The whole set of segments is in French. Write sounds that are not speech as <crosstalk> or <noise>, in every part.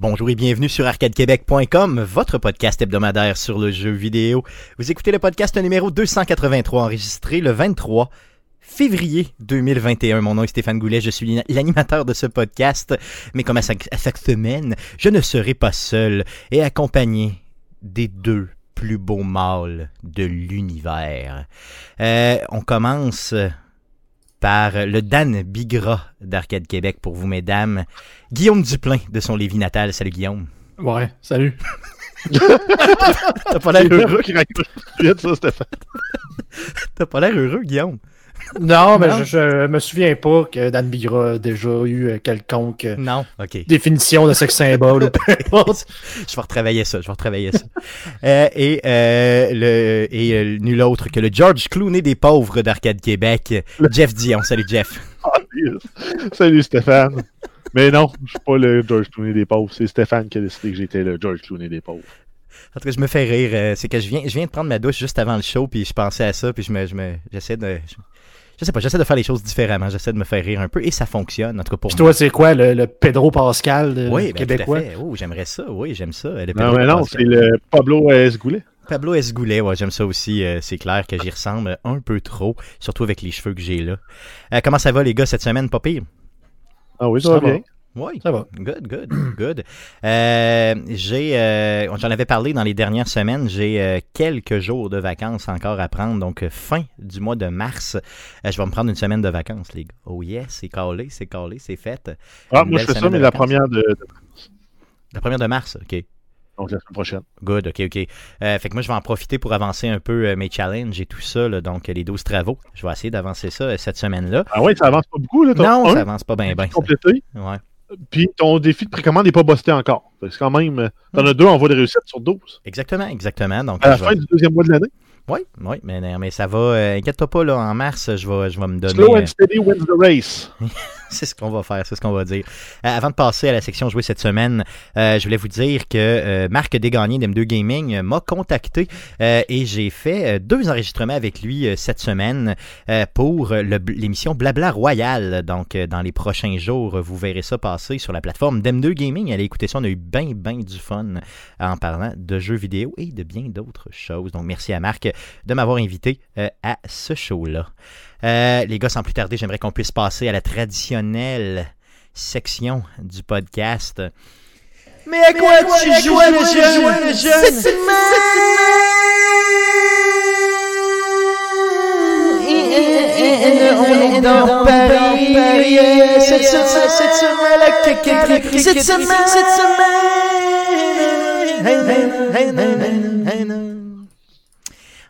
Bonjour et bienvenue sur arcadequebec.com, votre podcast hebdomadaire sur le jeu vidéo. Vous écoutez le podcast numéro 283 enregistré le 23 février 2021. Mon nom est Stéphane Goulet, je suis l'animateur de ce podcast, mais comme à chaque, semaine, je ne serai pas seul et accompagné des deux plus beaux mâles de l'univers. Euh, on commence par le Dan Bigra d'Arcade Québec pour vous, mesdames. Guillaume Duplain de son Lévis natal. Salut Guillaume. Ouais, salut. <laughs> T'as pas l'air heureux. <laughs> T'as pas l'air heureux, Guillaume. Non, mais Je, je, me souviens pas que Dan Bigra a déjà eu euh, quelconque euh, définition de sexe symbole <laughs> je vais retravailler ça, je vais retravailler ça. Euh, et le et nul autre que le George Clooney des pauvres d'Arcade Québec, Jeff Dion. Salut Jeff. <laughs> Salut Stéphane. Mais non, je suis pas le George Clooney des pauvres. C'est Stéphane qui a décidé que j'étais le George Clooney des pauvres. En tout cas, je me fais rire. C'est que je viens, je viens de prendre ma douche juste avant le show, puis je pensais à ça, puis je me, je me, j'essaie de, je sais pas, j'essaie de faire les choses différemment, j'essaie de me faire rire un peu et ça fonctionne, en tout cas pour Puis toi, c'est quoi, le, Pedro Pascal de oui, ben, québécois? Oh, j'aimerais ça, oui, j'aime ça. non, mais non, c'est le Pablo S. Goulet. Pablo S. Goulet, ouais, j'aime ça aussi. Euh, c'est clair que j'y ressemble un peu trop, surtout avec les cheveux que j'ai là. Euh, comment ça va, les gars, cette semaine, pas pire? Ah oui, ça, va bien. Oui, ça va. Good, good, <clears throat> good. Euh, j'ai, euh, j'en avais parlé dans les dernières semaines. J'ai euh, quelques jours de vacances encore à prendre. Donc fin du mois de mars, je vais me prendre une semaine de vacances, les gars. Oh yes, c'est calé, c'est calé, c'est fait. Ah, moi je fais ça, mais la première de, de, La première de mars, ok. Donc la semaine prochaine. Good, ok, ok. fait que moi je vais en profiter pour avancer un peu mes challenges et tout ça, donc les 12 travaux. Je vais essayer d'avancer ça cette semaine-là. Ah oui, ça avance pas beaucoup, là. Non, ça avance pas bien, bien. Complété? Ouais. Puis ton défi de précommande n'est pas busté encore. C'est quand même. T'en as deux en voie de réussite sur 12. Exactement, exactement. Donc, à la fin du deuxième mois de l'année. Oui, oui, mais, mais ça va. Euh, inquiète-toi pas, là, en mars, je vais, je vais me donner. Slow and steady wins the race. <laughs> <laughs> c'est ce qu'on va faire, c'est ce qu'on va dire. Euh, avant de passer à la section jouée cette semaine, euh, je voulais vous dire que euh, Marc Desgagnés d'M2 Gaming m'a contacté et j'ai fait deux enregistrements avec lui cette semaine pour l'émission Blabla Royal. Donc, dans les prochains jours, vous verrez ça passer sur la plateforme d'M2 Gaming. Allez écouter ça, on a eu bien, bien du fun en parlant de jeux vidéo et de bien d'autres choses. Donc, merci à Marc de m'avoir invité à ce show-là. Euh, les gars, sans plus tarder, j'aimerais qu'on puisse passer à la traditionnelle section du podcast. Mais à quoi, tu joues le jeune, le jeune Cette semaine On est dans Paris Cette semaine, cette semaine, la caquette Cette semaine, cette semaine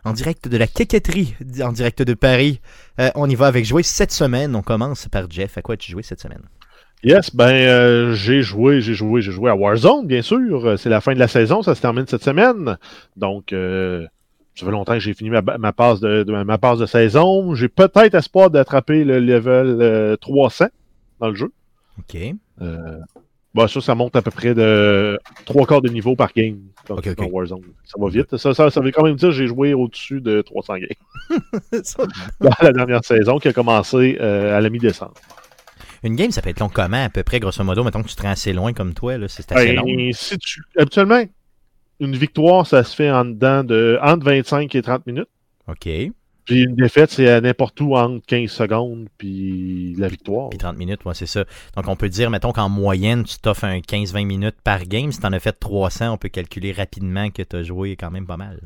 en direct de la quéquetterie, en direct de Paris. Euh, on y va avec jouer cette semaine. On commence par Jeff. À quoi as-tu joué cette semaine? Yes, ben euh, j'ai joué, j'ai joué, j'ai joué à Warzone, bien sûr. C'est la fin de la saison, ça se termine cette semaine. Donc euh, ça fait longtemps que j'ai fini ma, passe de, ma passe de saison. J'ai peut-être espoir d'attraper le level 300 dans le jeu. OK. Bah, ça, ça monte à peu près de trois quarts de niveau par game dans Warzone. Ça va vite. Ça, ça, veut quand même dire que j'ai joué au-dessus de 300 games. <laughs> dans la dernière saison qui a commencé euh, à la mi-décembre. Une game, ça peut être long comment, à peu près, grosso modo, mettons que tu te rends assez loin comme toi, là, c'est assez ben, long. Si tu... Habituellement, une victoire, ça se fait en dedans de entre 25 et 30 minutes. OK. Puis une défaite, c'est à n'importe où entre 15 secondes puis la victoire. Puis 30 minutes, ouais, c'est ça. Donc on peut dire, mettons qu'en moyenne, tu t'offres un 15-20 minutes par game. Si tu en as fait 300, on peut calculer rapidement que tu as joué quand même pas mal.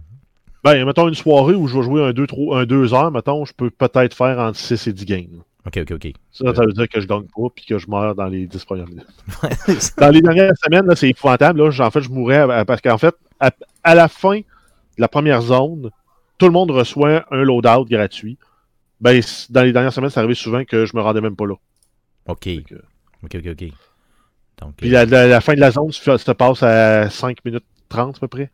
Ben, mettons une soirée où je vais jouer un 2 heures, mettons, je peux peut-être faire entre 6 et 10 games. OK, OK, OK. Ça, ça veut dire que je gagne pas puis que je meurs dans les 10 premières minutes. <laughs> dans les dernières semaines, c'est épouvantable. Là, en fait, je mourrais parce qu'en fait, à la fin de la première zone, tout le monde reçoit un loadout gratuit. Ben, dans les dernières semaines, c'est arrivé souvent que je me rendais même pas là. OK. OK, OK, OK. Donc, Puis euh, la, fin de la zone ça se passe à 5 minutes 30 à peu près.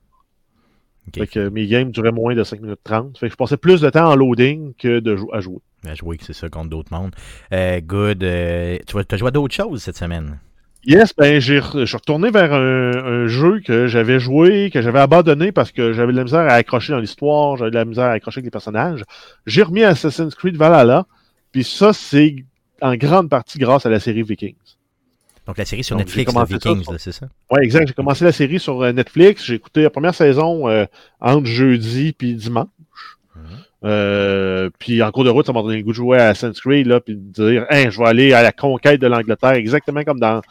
Fait que mes games duraient moins de 5 minutes 30. Fait que je passais plus de temps en loading que de à jouer. À jouer, c'est ça, contre d'autres mondes. Euh, good. Euh, tu as joué à d'autres choses cette semaine? Yes, ben j'ai je suis retourné vers un, jeu que j'avais joué, que j'avais abandonné parce que j'avais de la misère à accrocher dans l'histoire, j'avais de la misère à accrocher avec les personnages. J'ai remis Assassin's Creed Valhalla, puis ça c'est en grande partie grâce à la série Vikings. Donc la série sur Netflix, de Vikings, c'est ça? Oui, exact. J'ai commencé la série sur Netflix. J'ai écouté la première saison entre jeudi puis dimanche. Mhm. puis en cours de route, ça m'a donné le goût de jouer à Assassin's Creed, là, puis de dire, hein, je vais aller à la conquête de l'Angleterre, exactement comme dans,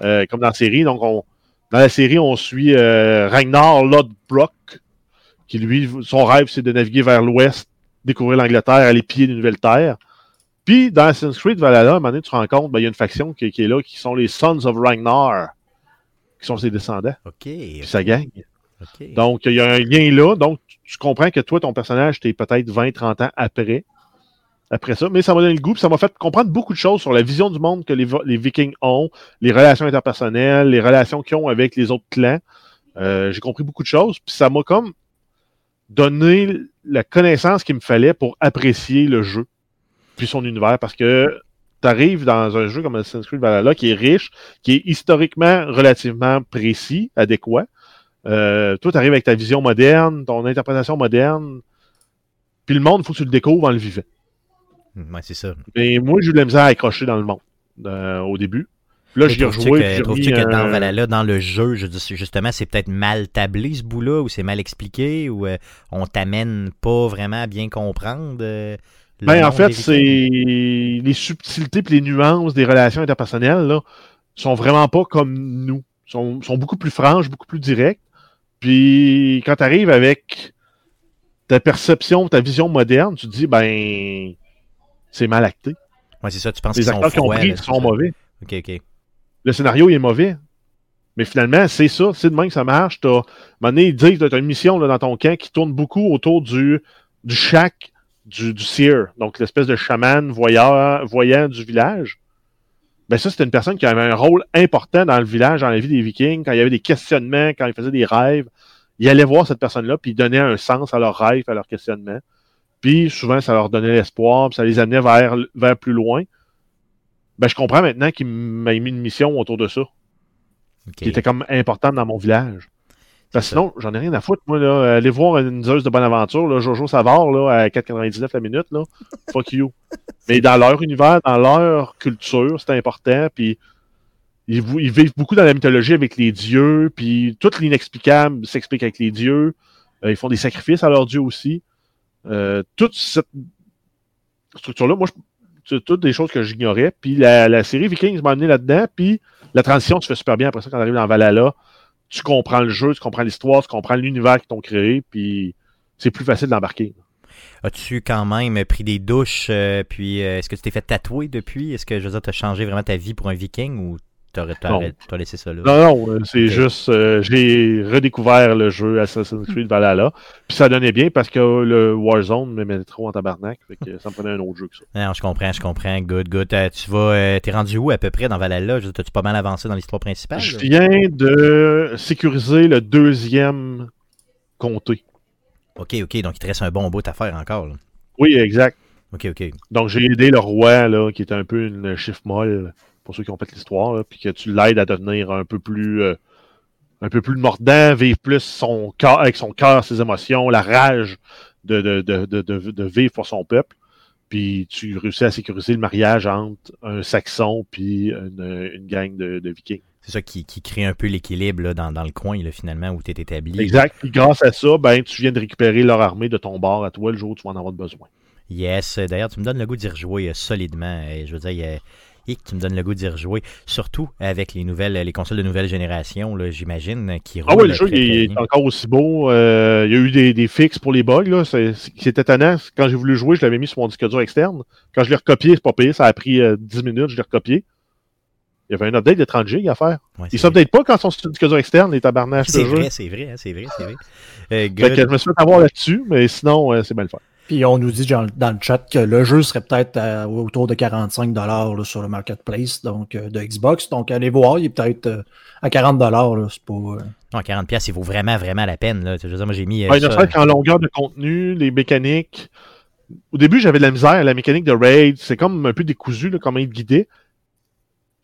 comme dans la série. Donc, on, dans la série, on suit Ragnar Lodbrok, qui lui, son rêve, c'est de naviguer vers l'ouest, découvrir l'Angleterre, aller piller une nouvelle terre. Puis, dans Assassin's Creed Valhalla, à un moment donné, tu te rends compte, ben, il y a une faction qui, est là, qui sont les Sons of Ragnar, qui sont ses descendants. OK. Puis ça gagne. Donc, il y a un lien là. Donc, tu comprends que toi, ton personnage, t'es peut-être 20-30 ans après. Après ça, mais ça m'a donné le goût, ça m'a fait comprendre beaucoup de choses sur la vision du monde que les, les Vikings ont, les relations interpersonnelles, les relations qu'ils ont avec les autres clans. Euh, j'ai compris beaucoup de choses, puis ça m'a comme donné la connaissance qu'il me fallait pour apprécier le jeu, puis son univers, parce que tu arrives dans un jeu comme Assassin's Creed Valhalla qui est riche, qui est historiquement relativement précis, adéquat. Euh, toi, tu arrives avec ta vision moderne, ton interprétation moderne, puis le monde, il faut que tu le découvres en le vivant. Ouais, c'est ça. Mais moi, j'ai eu de la misère à accrocher dans le monde euh, au début. Là, j'y rejoué. Trouves-tu que dans Valhalla, dans le jeu, justement, c'est peut-être mal tablé ce bout-là, ou c'est mal expliqué, ou euh, on t'amène pas vraiment à bien comprendre? Euh, ben, en fait, c'est les subtilités et les nuances des relations interpersonnelles là, sont vraiment pas comme nous. Sont, sont beaucoup plus franches, beaucoup plus directes. Puis quand tu arrives avec ta perception, ta vision moderne, tu te dis ben c'est mal acté. Ouais, c'est ça, tu penses qu'ils sont qui ont pris sont mauvais. OK, OK le scénario est mauvais. Mais finalement, c'est ça, c'est de même que ça marche. T'as, à ils disent que tu as une mission là, dans ton camp qui tourne beaucoup autour du, du shack du, du seer, donc l'espèce de chaman voyeur, voyant du village. Ben ça, c'était une personne qui avait un rôle important dans le village, dans la vie des Vikings, quand il y avait des questionnements, quand ils faisaient des rêves. Il allait voir cette personne-là, puis il donnait un sens à leurs rêves, à leurs questionnements. Puis souvent, ça leur donnait l'espoir, puis ça les amenait vers, vers plus loin ben, je comprends maintenant qu'il m'a mis une mission autour de ça. Qui était comme importante dans mon village. Parce que sinon, j'en ai rien à foutre. Moi, là, aller voir une Zeus de bonne aventure, là, Jojo Savard, là, à 4,99 la minute, là, fuck you. <laughs> Mais dans leur univers, dans leur culture, c'est important. Puis ils, vivent beaucoup dans la mythologie avec les dieux. Puis tout l'inexplicable s'explique avec les dieux. Euh, ils font des sacrifices à leurs dieux aussi. Euh, toute cette structure-là, moi, c'est toutes des choses que j'ignorais. Puis la, série Vikings m'a amené là-dedans. Puis la transition se fait super bien après ça quand on arrive dans Valhalla. Tu comprends le jeu, tu comprends l'histoire, tu comprends l'univers qu'ils t'ont créé. Puis c'est plus facile d'embarquer. As-tu quand même pris des douches, euh, puis euh, est-ce que tu t'es fait tatouer depuis? Est-ce que, je veux changé vraiment ta vie pour un viking ou T'as laissé ça là. Non, non, euh, c'est juste, euh, j'ai redécouvert le jeu Assassin's Creed Valhalla. Puis ça donnait bien parce que le Warzone me mettait trop en tabarnak. Fait que ça me prenait un autre jeu que ça. Non, je comprends, je comprends. Good, good. Euh, tu vas, t'es rendu où à peu près dans Valhalla? T'as-tu pas mal avancé dans l'histoire principale? Je viens de sécuriser le deuxième comté. Ok, ok. Donc il te reste un bon bout à faire encore. Oui, exact. Ok, ok. Donc j'ai aidé le roi, là, qui est un peu une chiffre molle pour ceux qui ont fait l'histoire, puis que tu l'aides à devenir un peu plus euh, un peu plus mordant, vivre plus son corps avec son cœur, ses émotions, la rage de, de, de, de, vivre pour son peuple. Puis tu réussis à sécuriser le mariage entre un Saxon puis une, une gang de, Vikings. C'est ça qui, qui, crée un peu l'équilibre dans, dans, le coin, là, finalement, où tu es établi. Exact. Puis grâce à ça, ben, tu viens de récupérer leur armée de ton bord à toi le jour où tu vas en avoir besoin. Yes. D'ailleurs, tu me donnes le goût d'y rejouer euh, solidement. Je veux dire, il y a et tu me donnes le goût d'y rejouer, surtout avec les nouvelles, les consoles de nouvelle génération, j'imagine, qui Ah oui, le jeu est encore aussi beau. Euh, il y a eu des, des fixes pour les bugs. C'était étonnant. Quand j'ai voulu jouer, je l'avais mis sur mon disque dur externe. Quand je l'ai recopié, c'est pas payé. Ça a pris 10 euh, minutes, je l'ai recopié. Il y avait un update de 30 GB à faire. Ouais, Ils s'updatent pas quand ils sont sur disque dur externe, les tabarnaches de jeu. C'est vrai, c'est vrai, c'est vrai, c'est vrai. je me suis fait avoir là-dessus, mais sinon, euh, c'est le faire. Puis on nous dit dans, le chat que le jeu serait peut-être autour de 45 dollars sur le marketplace donc euh, de Xbox. Donc allez voir, il est peut-être euh, à 40 dollars. C'est pas. Euh, non, 40 pièces, il vaut vraiment vraiment la peine. Là. Je veux dire, moi j'ai mis. Ouais, ça... qu'en longueur de contenu, les mécaniques. Au début, j'avais de la misère. La mécanique de raid, c'est comme un peu décousu, là, comment il guidait.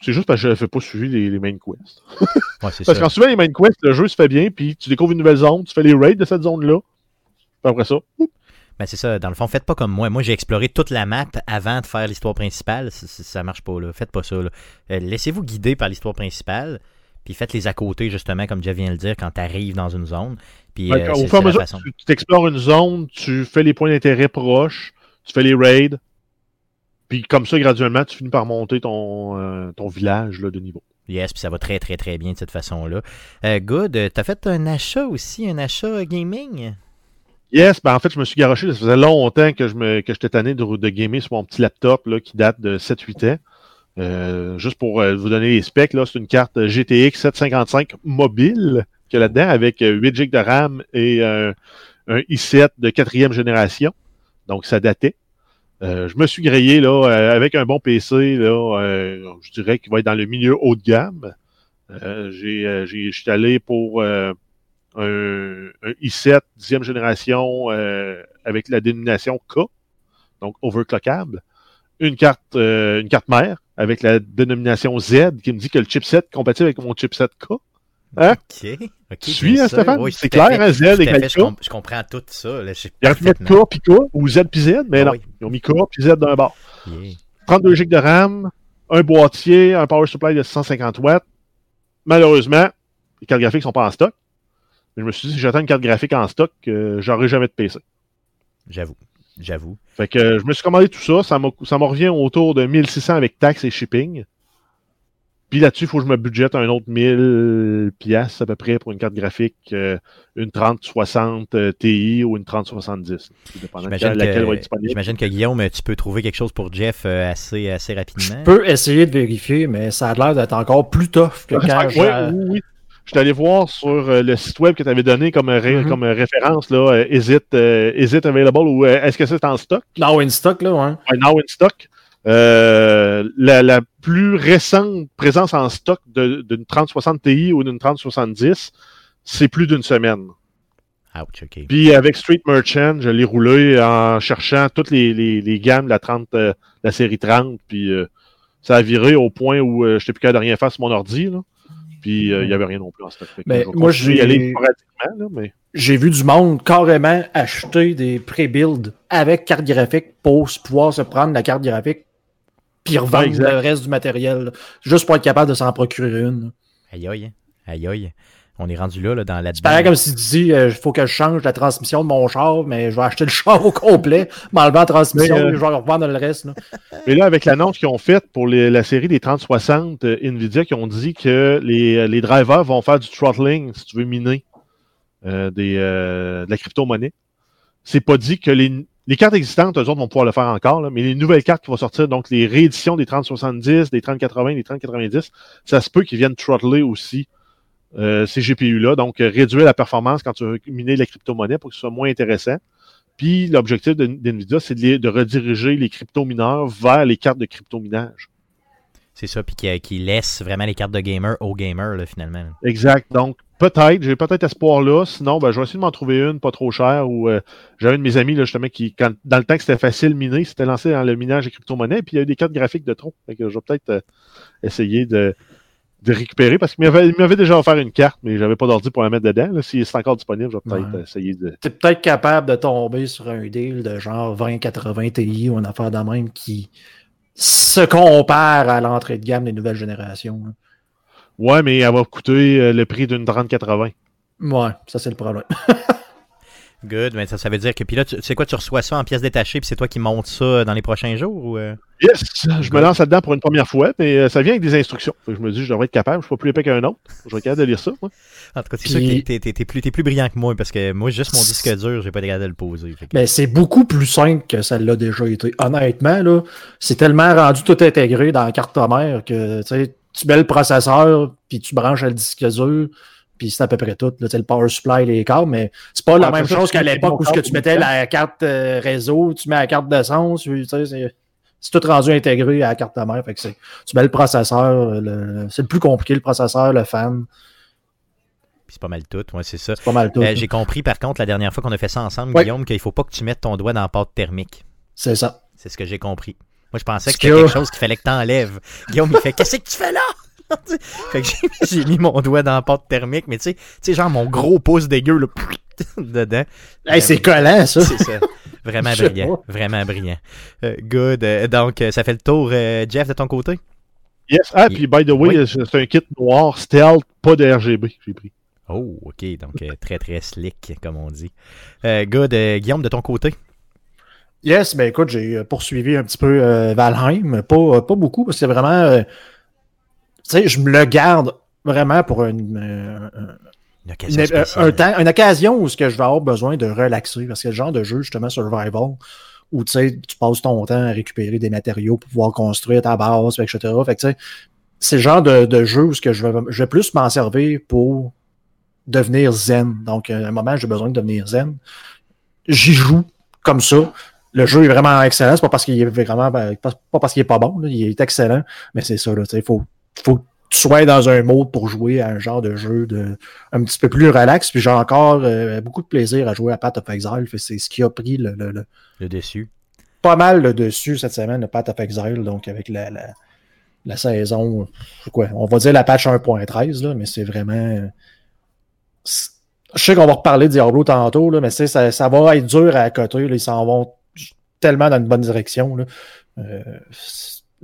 C'est juste parce que je n'avais pas suivi les, les main quests. ouais, <laughs> parce qu'en suivant les main quests, le jeu se fait bien, puis tu découvres une nouvelle zone, tu fais les raids de cette zone-là. Après ça, Ben c'est ça, dans le fond, faites pas comme moi. Moi, j'ai exploré toute la map avant de faire l'histoire principale. Ça, ça, marche pas, là. Faites pas ça, là. Euh, Laissez-vous guider par l'histoire principale, puis faites les à côté, justement, comme Jeff vient de le dire, quand tu arrives dans une zone. Puis, Ouais, euh, au fur et à mesure, façon. tu explores une zone, tu fais les points d'intérêt proches, tu fais les raids, puis comme ça, graduellement, tu finis par monter ton, euh, ton village là, de niveau. Yes, puis ça va très, très, très bien de cette façon-là. Good, t'as fait un achat aussi, un achat gaming? Yes, ben en fait, je me suis garoché. Ça faisait longtemps que je me que j'étais tanné de, de gamer sur mon petit laptop là, qui date de 7-8 ans. Euh, juste pour euh, vous donner les specs, là, c'est une carte GTX 755 mobile qu'il y a là-dedans avec euh, 8 GB de RAM et euh, un i7 de quatrième génération. Donc, ça datait. Euh, je me suis grillé là, euh, avec un bon PC, là, euh, je dirais qu'il va être dans le milieu haut de gamme. Euh, j'ai, euh, suis allé pour euh, un, un i7 dixième génération euh, avec la dénomination K, donc overclockable. Une carte, euh, une carte mère avec la dénomination Z qui me dit que le chipset est compatible avec mon chipset K. Hein? OK. ok, Tu suis, hein. Stéphane? Oui, C'est clair, fait. hein, Z égale je, K? je comprends tout ça. Là, j'ai Il aurait pu mettre. K puis K ou Z puis Z, mais Ah non. oui. Ils ont mis K puis Z d'un bord. Yeah. 32 GB de RAM, un boîtier, un power supply de 650 watts. Malheureusement, les cartes graphiques sont pas en stock. Mais je me suis dit, si j'attends une carte graphique en stock, euh, j'aurai jamais de PC. J'avoue. J'avoue. Fait que euh, je me suis commandé tout ça. Ça me revient autour de 1600 avec taxes et shipping. Puis là-dessus, il faut que je me budgète un autre 1000 pièces à peu près pour une carte graphique, euh, une 3060 euh, Ti ou une 3070. tout dépendant de J'imagine laquelle va que, être disponible. j'imagine que Guillaume, tu peux trouver quelque chose pour Jeff euh, assez, assez rapidement. Je peux essayer de vérifier, mais ça a l'air d'être encore plus tough que quand Ouais, je- oui, oui. Je suis allé voir sur euh, le site web que tu avais donné comme, ré- Mhm. comme référence, là, euh, is, it, euh, is it available ou euh, est-ce que c'est en stock? Now in stock, là, ouais. Ouais, now in stock. Euh, la, la plus récente présence en stock d'une 3060 Ti ou d'une 3070, c'est plus d'une semaine. Ouch. Puis avec Street Merchant, je l'ai roulé en cherchant toutes les, les, les gammes de la 30, euh, la série 30, puis euh, ça a viré au point où euh, je n'étais plus capable de rien faire sur mon ordi. Là. Puis euh, il n'y avait rien non plus en stock. Que Mais moi, j'ai- aller sporadiquement, là, mais J'ai vu du monde carrément acheter des pré-builds avec carte graphique pour pouvoir se prendre la carte graphique puis revendre exact. le reste du matériel. là, juste pour être capable de s'en procurer une. Aïe aïe. Aïe aïe. On est rendu là, là dans la C'est pareil comme si tu dis il faut que je change la transmission de mon char, mais je vais acheter le char au complet, <laughs> m'enlever la transmission Mais, euh, et je vais revendre le reste. là. <laughs> Mais là, avec l'annonce qu'ils ont faite pour les- la série des 3060 euh, Nvidia, qui ont dit que les, les drivers vont faire du throttling, si tu veux miner euh, des, euh, de la crypto-monnaie. C'est pas dit que les, les cartes existantes, eux autres, vont pouvoir le faire encore, là, mais les nouvelles cartes qui vont sortir, donc les rééditions des 3070, des 3080, des 3090, ça se peut qu'ils viennent throttler aussi euh, ces GPU-là, donc euh, réduire la performance quand tu veux miner la crypto-monnaie pour que ce soit moins intéressant. Puis l'objectif d'NVIDIA, c'est de, rediriger les crypto-mineurs vers les cartes de crypto-minage. C'est ça, puis qui, qui laisse vraiment les cartes de gamer aux gamers, là, finalement. Exact. Donc, peut-être, j'ai peut-être espoir là. Sinon, ben, je vais essayer de m'en trouver une pas trop chère. Ou euh, j'avais un de mes amis, là, justement, qui, quand, dans le temps que c'était facile miner, s'était lancé dans le minage des crypto-monnaies, puis il y a eu des cartes graphiques de trop. Fait que je vais peut-être euh, essayer de, de récupérer parce qu'il m'avait, déjà offert une carte, mais j'avais pas d'ordi pour la mettre dedans. Là. Si c'est encore disponible, je vais peut-être Ouais. euh, essayer de. T'es peut-être capable de tomber sur un deal de genre 20-80 Ti ou une affaire de même qui se compare à l'entrée de gamme des nouvelles générations. là. Ouais, mais elle va coûter euh, le prix d'une 3080. Ouais, ça c'est le problème. <laughs> Good, mais ça, ça veut dire que. Puis là, tu tu sais quoi, tu reçois ça en pièces détachées, puis c'est toi qui montes ça dans les prochains jours ou. euh? Yes! Je me lance là-dedans pour une première fois, mais euh, ça vient avec des instructions. Je me dis, je devrais être capable. Je suis pas plus épais qu'un autre. Je vais être capable de lire ça, moi. En tout cas, c'est Puis- sûr que t'es- t'es plus, t'es plus brillant que moi, parce que moi, juste mon disque dur, j'ai pas été capable de le poser. que- Mais c'est beaucoup plus simple que ça l'a déjà été. Honnêtement, là, c'est tellement rendu tout intégré dans la carte mère que tu sais, tu mets le processeur, puis tu branches le disque dur, puis c'est à peu près tout. Là, Tu le power supply, les câbles, mais c'est pas la même chose qu'à l'époque où ce que tu mettais la carte euh, réseau, tu mets la carte d'essence, tu sais, c'est tout rendu intégré à la carte mère. Fait que c'est- tu mets le processeur, le- c'est le plus compliqué, le processeur, le fan, Puis c'est pas mal tout, ouais, c'est ça. c'est pas mal tout. Euh, j'ai compris, par contre, la dernière fois qu'on a fait ça ensemble, Ouais. Guillaume, qu'il faut pas que tu mettes ton doigt dans la pâte thermique. C'est ça. C'est ce que j'ai compris. Moi, je pensais que c'était quelque chose qu'il fallait que t'enlèves. Guillaume, il fait <laughs> Qu'est-ce que tu fais là? <laughs> Fait que j'ai- mis mon doigt dans la pâte thermique, mais tu sais, tu sais, genre mon gros pouce dégueu, là, <laughs> dedans. Hey, c'est collant, ça. C'est ça. Vraiment brillant. Vraiment brillant. Euh, good. Euh, donc, euh, ça fait le tour, euh, Jeff, de ton côté? Yes. Ah, puis by the way, Oui. c'est un kit noir, stealth, pas de RGB, j'ai pris. Oh, OK. Donc, euh, très, très slick, comme on dit. Euh, good. Euh, Guillaume, de ton côté? Yes, ben écoute, j'ai poursuivi un petit peu euh, Valheim, pas, pas beaucoup, parce que c'est vraiment. Euh, tu sais, je me le garde vraiment pour une, euh, Une occasion une- spéciale. un temps, une occasion où ce que je vais avoir besoin de relaxer, parce que le genre de jeu, justement, survival, où tu sais, tu passes ton temps à récupérer des matériaux pour pouvoir construire ta base, etc. Fait que tu sais, c'est le genre de, de jeu où ce que je vais, je vais plus m'en servir pour devenir zen. Donc, à un moment, j'ai besoin de devenir zen. J'y joue comme ça. Le jeu est vraiment excellent. C'est pas parce qu'il est vraiment ben, pas, parce qu'il est pas bon, là. il est excellent, mais c'est ça. Il faut, faut que tu sois dans un mode pour jouer à un genre de jeu de un petit peu plus relax. Puis j'ai encore euh, beaucoup de plaisir à jouer à Path of Exile. C'est ce qui a pris le, le- le- Le dessus. pas mal le dessus cette semaine, le Path of Exile, donc avec la, la, la saison, c'est quoi, on va dire la patch 1.13, là, mais c'est vraiment. euh, Je sais qu'on va reparler de Diablo tantôt, là, mais c'est- ça, ça va être dur à côté. Là, ils s'en vont tellement dans une bonne direction. Là. Euh,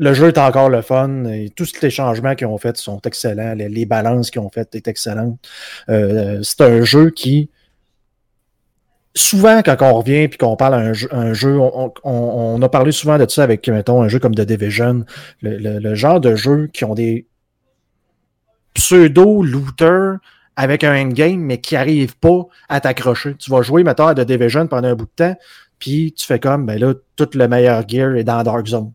le jeu est encore le fun et tous les changements qu'ils ont faits sont excellents. Les, balances qu'ils ont faites est excellentes. Euh, c'est un jeu qui, souvent, quand on revient et qu'on parle jeu, un jeu on, a parlé souvent de ça avec, mettons, un jeu comme The Division, le, le- le genre de jeu qui ont des pseudo-looters avec un endgame, mais qui n'arrivent pas à t'accrocher. Tu vas jouer, mettons, à The Division pendant un bout de temps, puis tu fais comme, ben là, tout le meilleur gear est dans Dark Zone.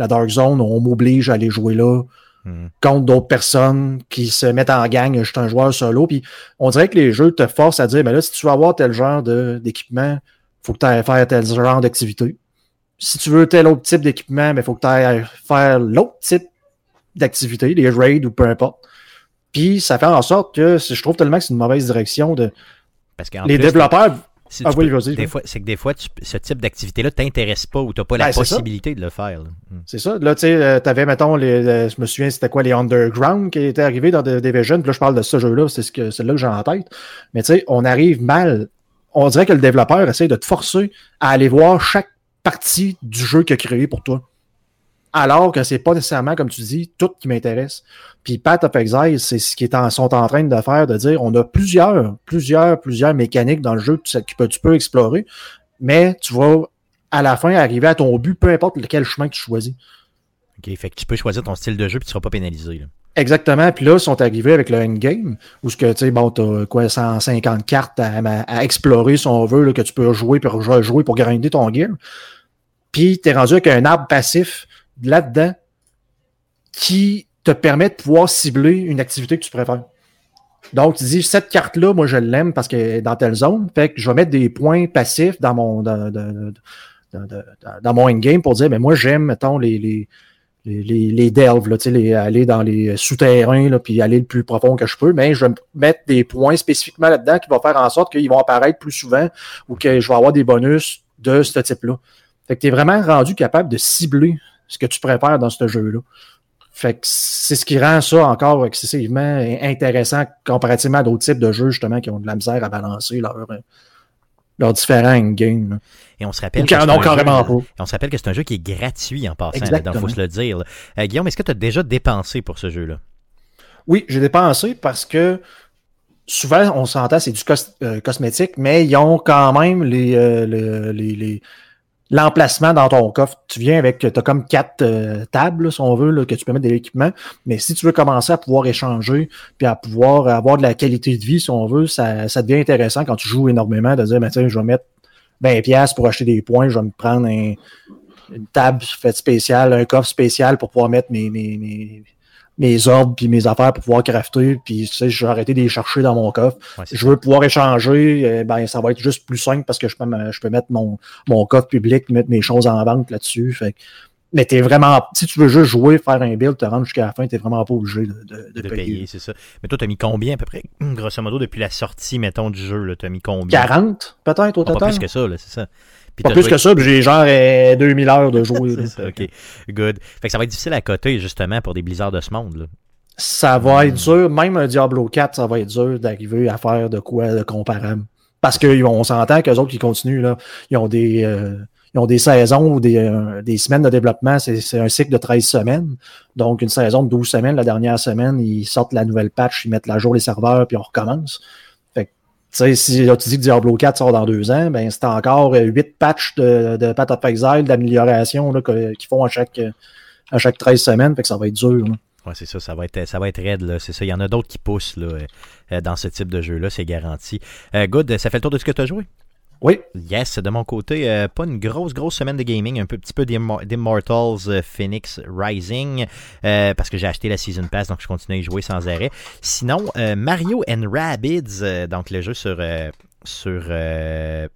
La Dark Zone, on m'oblige à aller jouer là Mhm. contre d'autres personnes qui se mettent en gang, je suis un joueur solo. Puis on dirait que les jeux te forcent à dire, mais là, si tu veux avoir tel genre d'équipement, faut que tu ailles faire tel genre d'activité. Si tu veux tel autre type d'équipement, il faut que tu ailles faire l'autre type d'activité, les raids ou peu importe. Puis ça fait en sorte que je trouve tellement que c'est une mauvaise direction de. Parce les plus, développeurs. Si Ah oui, vas-y, des fois, c'est que des fois, tu- ce type d'activité-là t'intéresse pas ou t'as pas la Ben, ça. possibilité de le faire. là. Mhm. C'est ça. Là, tu sais, euh, t'avais, mettons, les, je me souviens, c'était quoi, les Underground qui étaient arrivés dans The Division? Puis là, je parle de ce jeu-là, c'est ce que, celle-là que j'ai en tête. Mais tu sais, on arrive mal. On dirait que le développeur essaie de te forcer à aller voir chaque partie du jeu qu'il a créé pour toi. Alors que c'est pas nécessairement, comme tu dis, tout qui m'intéresse. Puis Path of Exile, c'est ce qu'ils sont en train de faire, de dire, on a plusieurs, plusieurs, plusieurs mécaniques dans le jeu que tu, que tu peux explorer, mais tu vas à la fin arriver à ton but, peu importe lequel chemin que tu choisis. OK, fait que tu peux choisir ton style de jeu puis tu seras pas pénalisé. là. Exactement. Puis là, ils sont arrivés avec le endgame, où ce que, tu sais, bon, t'as quoi, 150 cartes à, explorer, si on veut, là, que tu peux jouer pour jouer pour grinder ton gear. Puis t'es rendu avec un arbre passif là-dedans qui te permet de pouvoir cibler une activité que tu préfères. Donc, tu dis, cette carte-là, moi, je l'aime parce qu'elle est dans telle zone. Fait que je vais mettre des points passifs dans mon, dans, dans- dans- mon endgame pour dire, mais moi, j'aime, mettons, les, les, les, les, delves, là, aller dans les souterrains, là, puis aller le plus profond que je peux, mais je vais mettre des points spécifiquement là-dedans qui vont faire en sorte qu'ils vont apparaître plus souvent ou que je vais avoir des bonus de ce type-là. Fait que tu es vraiment rendu capable de cibler ce que tu préfères dans ce jeu-là. Fait que c'est ce qui rend ça encore excessivement intéressant comparativement à d'autres types de jeux, justement, qui ont de la misère à balancer leurs leurs différents endgames. là. Et on se rappelle Ou que carrément jeu- pas. on se rappelle que c'est un jeu qui est gratuit en passant. Il faut se le dire. Euh, Guillaume, est-ce que tu as déjà dépensé pour ce jeu-là? Oui, j'ai dépensé parce que souvent, on s'entend, c'est du cos- euh, cosmétique, mais ils ont quand même les, euh, le- les- les- l'emplacement dans ton coffre. Tu viens avec, tu as comme quatre euh, tables, là, si on veut, là, que tu peux mettre de l'équipement. Mais si tu veux commencer à pouvoir échanger, puis à pouvoir avoir de la qualité de vie, si on veut, ça, ça devient intéressant quand tu joues énormément de dire, ben, tiens, je vais mettre 20$ piastres pour acheter des points, je vais me prendre un- une table faite spéciale, un coffre spécial pour pouvoir mettre mes, mes, mes, mes ordres puis mes affaires pour pouvoir crafter, puis tu sais, je vais arrêter de les chercher dans mon coffre. Ouais, Je veux pouvoir échanger, euh, ben ça va être juste plus simple parce que je peux, me- je peux mettre mon, mon coffre public, mettre mes choses en vente là-dessus. Fait mais t'es vraiment, si tu veux juste jouer, faire un build, te rendre jusqu'à la fin, t'es vraiment pas obligé de, de- de de payer. payer, c'est ça. Mais toi, tu as mis combien à peu près, grosso modo, depuis la sortie, mettons, du jeu? Tu as mis combien? 40 peut-être au Ah, pas total. plus que ça, là, c'est ça. Pas plus joué- que ça, j'ai genre euh, 2000 heures de jouer. <laughs> là. Ça, ok. Good. Fait que ça va être difficile à coter, justement, pour des blizzards de ce monde. Là. Ça va être dur, même un Diablo 4, ça va être dur d'arriver à faire de quoi de comparable. Parce qu'on s'entend qu'eux autres qui continuent, là, ils ont des. euh, ils ont des saisons ou des, euh, des semaines de développement, c'est c'est un cycle de 13 semaines. Donc, une saison de 12 semaines, la dernière semaine, ils sortent la nouvelle patch, ils mettent la jour les serveurs, puis on recommence. Sais, si tu dis que Diablo 4 sort dans deux ans, ben c'est encore euh, 8 patchs de, de Path of Exile, d'amélioration qu'ils font à chaque, euh, à chaque 13 semaines. Fait que ça va être dur. là. Ouais, c'est ça, ça va être, ça va être raide. C'est ça. Il y en a d'autres qui poussent là, euh, dans ce type de jeu-là, c'est garanti. Good, ça fait le tour de ce que tu as joué? Oui, Yes, de mon côté, euh, pas une grosse, grosse semaine de gaming, un peu, petit peu d'Immor- d'Immortals euh, Phoenix Rising, euh, parce que j'ai acheté la Season Pass, donc je continue à y jouer sans arrêt. Sinon, euh, Mario and Rabbids, donc le jeu sur... sur,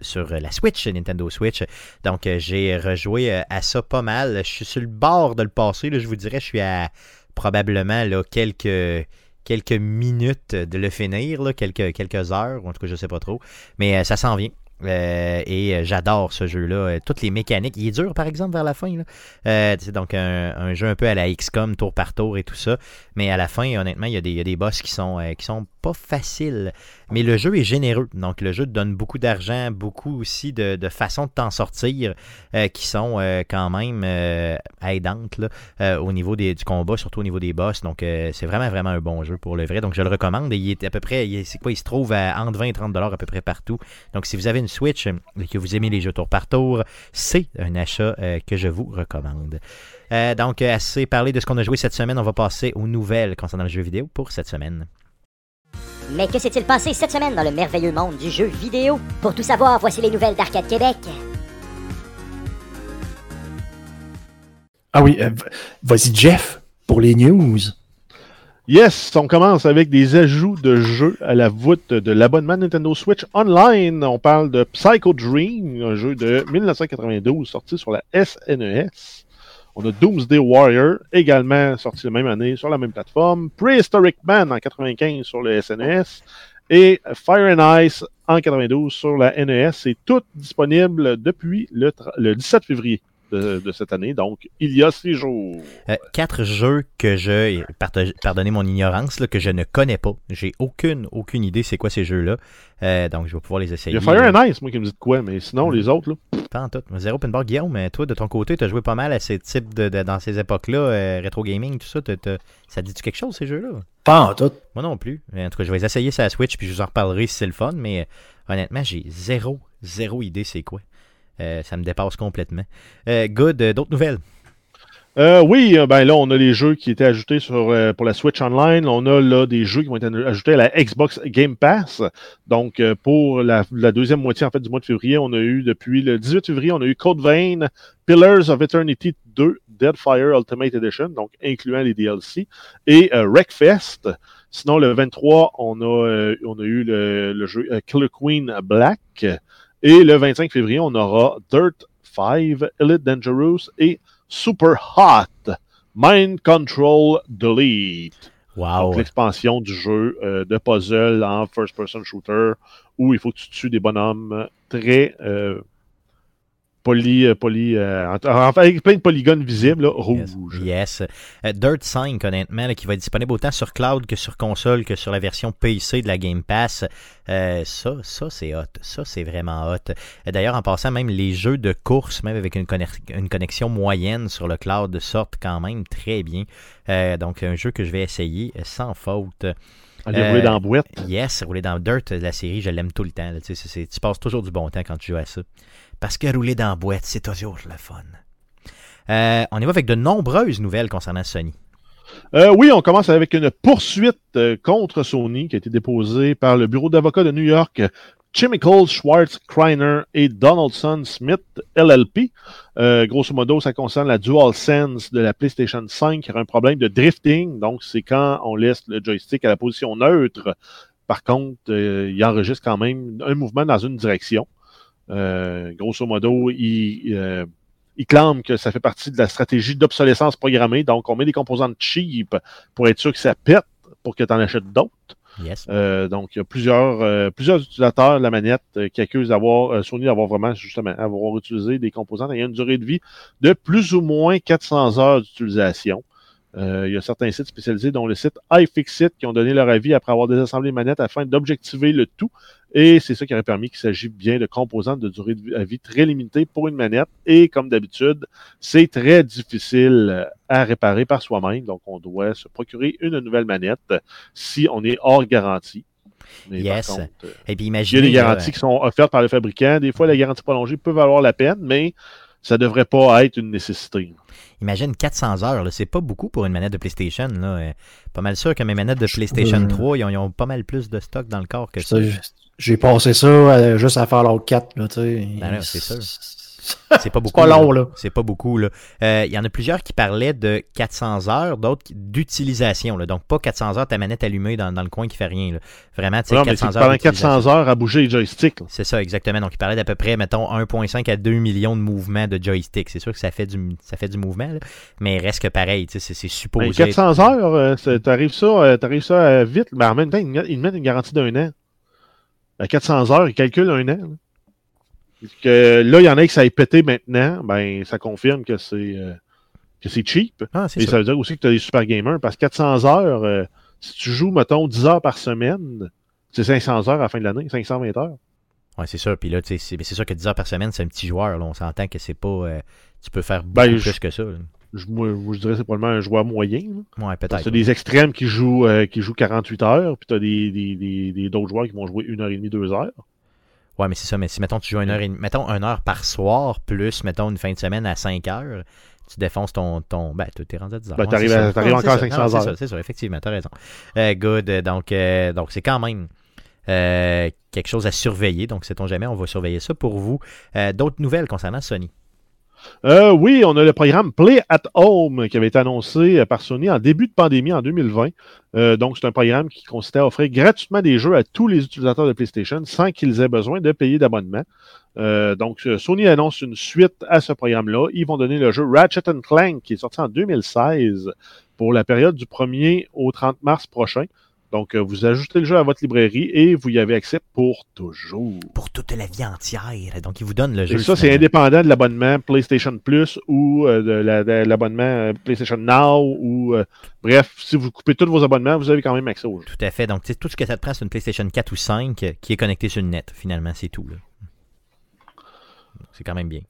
sur la Switch, Nintendo Switch. Donc, j'ai rejoué à ça pas mal. Je suis sur le bord de le passer. Je vous dirais, je suis à probablement là, quelques, quelques minutes de le finir, là, quelques, quelques heures, ou en tout cas, je sais pas trop. Mais ça s'en vient. Euh, et euh, j'adore ce jeu-là. Euh, Toutes les mécaniques. Il est dur, par exemple, vers la fin. C'est donc un, jeu un peu à la XCOM, tour par tour et tout ça. Mais à la fin, honnêtement, il y a des, boss qui sont, qui sont pas faciles. Mais le jeu est généreux. Donc le jeu donne beaucoup d'argent, beaucoup aussi de, façons de t'en sortir euh, qui sont euh, quand même euh, aidantes au niveau du combat, surtout au niveau des boss. Donc c'est vraiment, vraiment un bon jeu pour le vrai. Donc je le recommande. Et il est à peu près, c'est quoi, il se trouve à entre 20 et 30 dollars à peu près partout. Donc si vous avez une Switch et que vous aimez les jeux tour par tour, c'est un achat que je vous recommande. Donc, assez parlé de ce qu'on a joué cette semaine. On va passer aux nouvelles concernant le jeu vidéo pour cette semaine. Mais que s'est-il passé cette semaine dans le merveilleux monde du jeu vidéo? Pour tout savoir, voici les nouvelles d'Arcade Québec. Ah oui, euh, vas-y, Jeff, pour les news. Yes, on commence avec des ajouts de jeux à la voûte de l'abonnement Nintendo Switch Online. On parle de Psycho Dream, un jeu de 1992 sorti sur la SNES. On a Doomsday Warrior, également sorti la même année sur la même plateforme. Prehistoric Man en 95 sur le SNES. Et Fire and Ice en 92 sur la NES. C'est tout disponible depuis le, le 17 février de, de cette année, donc il y a six jours. Euh, quatre jeux que je, pardonnez mon ignorance, là, que je ne connais pas. J'ai aucune, aucune idée c'est quoi ces jeux-là. Euh, donc, je vais pouvoir les Il y essayer. a Fire and Ice, moi, qui me dit de quoi, mais sinon, les autres, là, Pas en tout. Zéro pinball. Guillaume, mais toi, de ton côté, tu as joué pas mal à ces types de, de- dans ces époques-là, euh, rétro gaming, tout ça. t'as- t'as- ça te dit-tu quelque chose, ces jeux-là? Pas en tout. Moi non plus. En tout cas, je vais les essayer sur la Switch, puis je vous en reparlerai si c'est le fun, mais euh, honnêtement, j'ai zéro, zéro idée c'est quoi. Euh, ça me dépasse complètement. Euh, good, euh, d'autres nouvelles? Oui, ben là, on a les jeux qui étaient ajoutés sur, pour la Switch Online. On a là des jeux qui vont être ajoutés à la Xbox Game Pass. Donc, pour la, la deuxième moitié en fait du mois de février, on a eu depuis le 18 février, on a eu Code Vein, Pillars of Eternity 2, Deadfire Ultimate Edition, donc incluant les DLC, et Wreckfest. Sinon, le 23, on a, on a eu le, le jeu Killer Queen Black. Et le 25 février, on aura Dirt 5, Elite Dangerous et Super Hot, Mind Control Delete. Wow. L'expansion du jeu euh, de puzzle en first-person shooter où il faut que tu tues des bonhommes très euh, euh, polis, euh, en- enfin, avec plein de polygones visibles, là, Yes. rouges. Yes. Euh, Dirt 5, honnêtement, là, qui va être disponible autant sur cloud que sur console que sur la version PC de la Game Pass. Euh, ça, ça c'est hot. Ça, c'est vraiment hot. Euh, D'ailleurs, en passant, même les jeux de course, même avec une, connex- une connexion moyenne sur le cloud, sortent quand même très bien. Euh, donc, un jeu que je vais essayer euh, sans faute. Allez Euh, rouler dans boîte. Yes, rouler dans Dirt, la série, je l'aime tout le temps. là. Tu, sais, tu passes toujours du bon temps quand tu joues à ça. Parce que rouler dans la boîte, c'est toujours le fun. Euh, on y va avec de nombreuses nouvelles concernant Sony. Euh, oui, on commence avec une poursuite euh, contre Sony qui a été déposée par le bureau d'avocats de New York, Chemical Schwartz Kreiner et Donaldson Smith LLP. Grosso modo, ça concerne la DualSense de la PlayStation 5 qui a un problème de drifting. Donc, c'est quand on laisse le joystick à la position neutre. Par contre, il enregistre quand même un mouvement dans une direction. Euh, grosso modo, il, euh, il clame que ça fait partie de la stratégie d'obsolescence programmée. Donc, on met des composantes cheap pour être sûr que ça pète pour que tu en achètes d'autres. Yes. Euh, donc, il y a plusieurs, euh, plusieurs utilisateurs de la manette euh, qui accusent d'avoir, euh, Sony d'avoir vraiment, justement, avoir utilisé des composantes ayant une durée de vie de plus ou moins 400 heures d'utilisation. Euh, il y a certains sites spécialisés, dont le site iFixit, qui ont donné leur avis après avoir désassemblé les manettes afin d'objectiver le tout Et c'est ça qui aurait permis qu'il s'agit bien de composantes de durée de vie très limitée pour une manette. Et comme d'habitude, c'est très difficile à réparer par soi-même. Donc, on doit se procurer une nouvelle manette si on est hors garantie. Mais yes. Contre, Et puis il y a des garanties qui sont offertes par le fabricant. Des fois, les garanties prolongées peuvent valoir la peine, mais ça ne devrait pas être une nécessité. Imagine 400 heures, c'est pas beaucoup pour une manette de PlayStation. Là. Pas mal sûr que mes manettes de PlayStation 3, ils ont, pas mal plus de stock dans le corps que ça. J'ai passé ça juste à faire l'autre 4. Là, ben c'est sûr. <laughs> C'est pas beaucoup. long, là. C'est pas beaucoup, là. Il y en a plusieurs qui parlaient de 400 heures, d'autres d'utilisation, là. Donc, pas 400 heures ta manette allumée dans, dans le coin qui fait rien, là. Vraiment, tu sais, 400 heures. 400 heures à bouger les joysticks. C'est ça, exactement. Donc, il parlait d'à peu près, mettons, 1,5 à 2 millions de mouvements de joystick. C'est sûr que ça fait du, ça fait du mouvement, là. Mais reste que pareil, tu sais, c'est supposé. 400 heures, euh, t'arrives ça, euh, arrives ça euh, vite, mais en même temps, ils mettent une garantie d'un an. À 400 heures, ils calculent un an. Là que là, il y en a qui ça pété maintenant, ben ça confirme que c'est euh, que c'est cheap. Ah, Et ça. veut dire aussi que tu as des super gamers parce que 400 heures, euh, si tu joues, mettons, 10 heures par semaine, c'est 500 heures à la fin de l'année, 520 heures. Ouais, c'est sûr. Puis là, c'est sûr que 10 heures par semaine, c'est un petit joueur. Là. On s'entend que c'est pas. Euh, tu peux faire ben, beaucoup plus que ça. Je, moi, je dirais que c'est probablement un joueur moyen. Ouais, peut-être. Tu as des extrêmes qui jouent, qui jouent 48 heures, puis tu as des, des, des, d'autres joueurs qui vont jouer 1 heure et demie, 2 heures. Ouais, mais c'est ça. Mais si, mettons, tu joues une heure, et, mettons, une heure par soir, plus, mettons, une fin de semaine à 5 heures, tu défonces ton. ton ben, tu es rendu à 10 heures. Ben, t'arrives, encore à 500 heures. C'est ça, c'est ça, effectivement, t'as raison. Euh, good. Donc, euh, donc c'est quand même. Euh, quelque chose à surveiller. Donc, sait-on jamais, on va surveiller ça pour vous. D'autres nouvelles concernant Sony? Euh, oui, on a le programme Play at Home qui avait été annoncé euh, par Sony en début de pandémie en 2020. Euh, donc, c'est un programme qui consistait à offrir gratuitement des jeux à tous les utilisateurs de PlayStation sans qu'ils aient besoin de payer d'abonnement. donc, Sony annonce une suite à ce programme-là. Ils vont donner le jeu Ratchet Clank qui est sorti en 2016 pour la période du 1er au 30 mars prochain. Donc, euh, vous ajoutez le jeu à votre librairie et vous y avez accès pour toujours. Pour toute la vie entière. Donc, il vous donne le jeu. Et ça, c'est indépendant de l'abonnement PlayStation Plus ou euh, de l'abonnement euh, PlayStation Now ou bref, si vous coupez tous vos abonnements, vous avez quand même accès au jeu. Tout à fait. Donc, tout ce que ça te prend, c'est une PlayStation 4 ou 5 qui est connectée sur le net. Finalement, c'est tout. C'est quand même bien.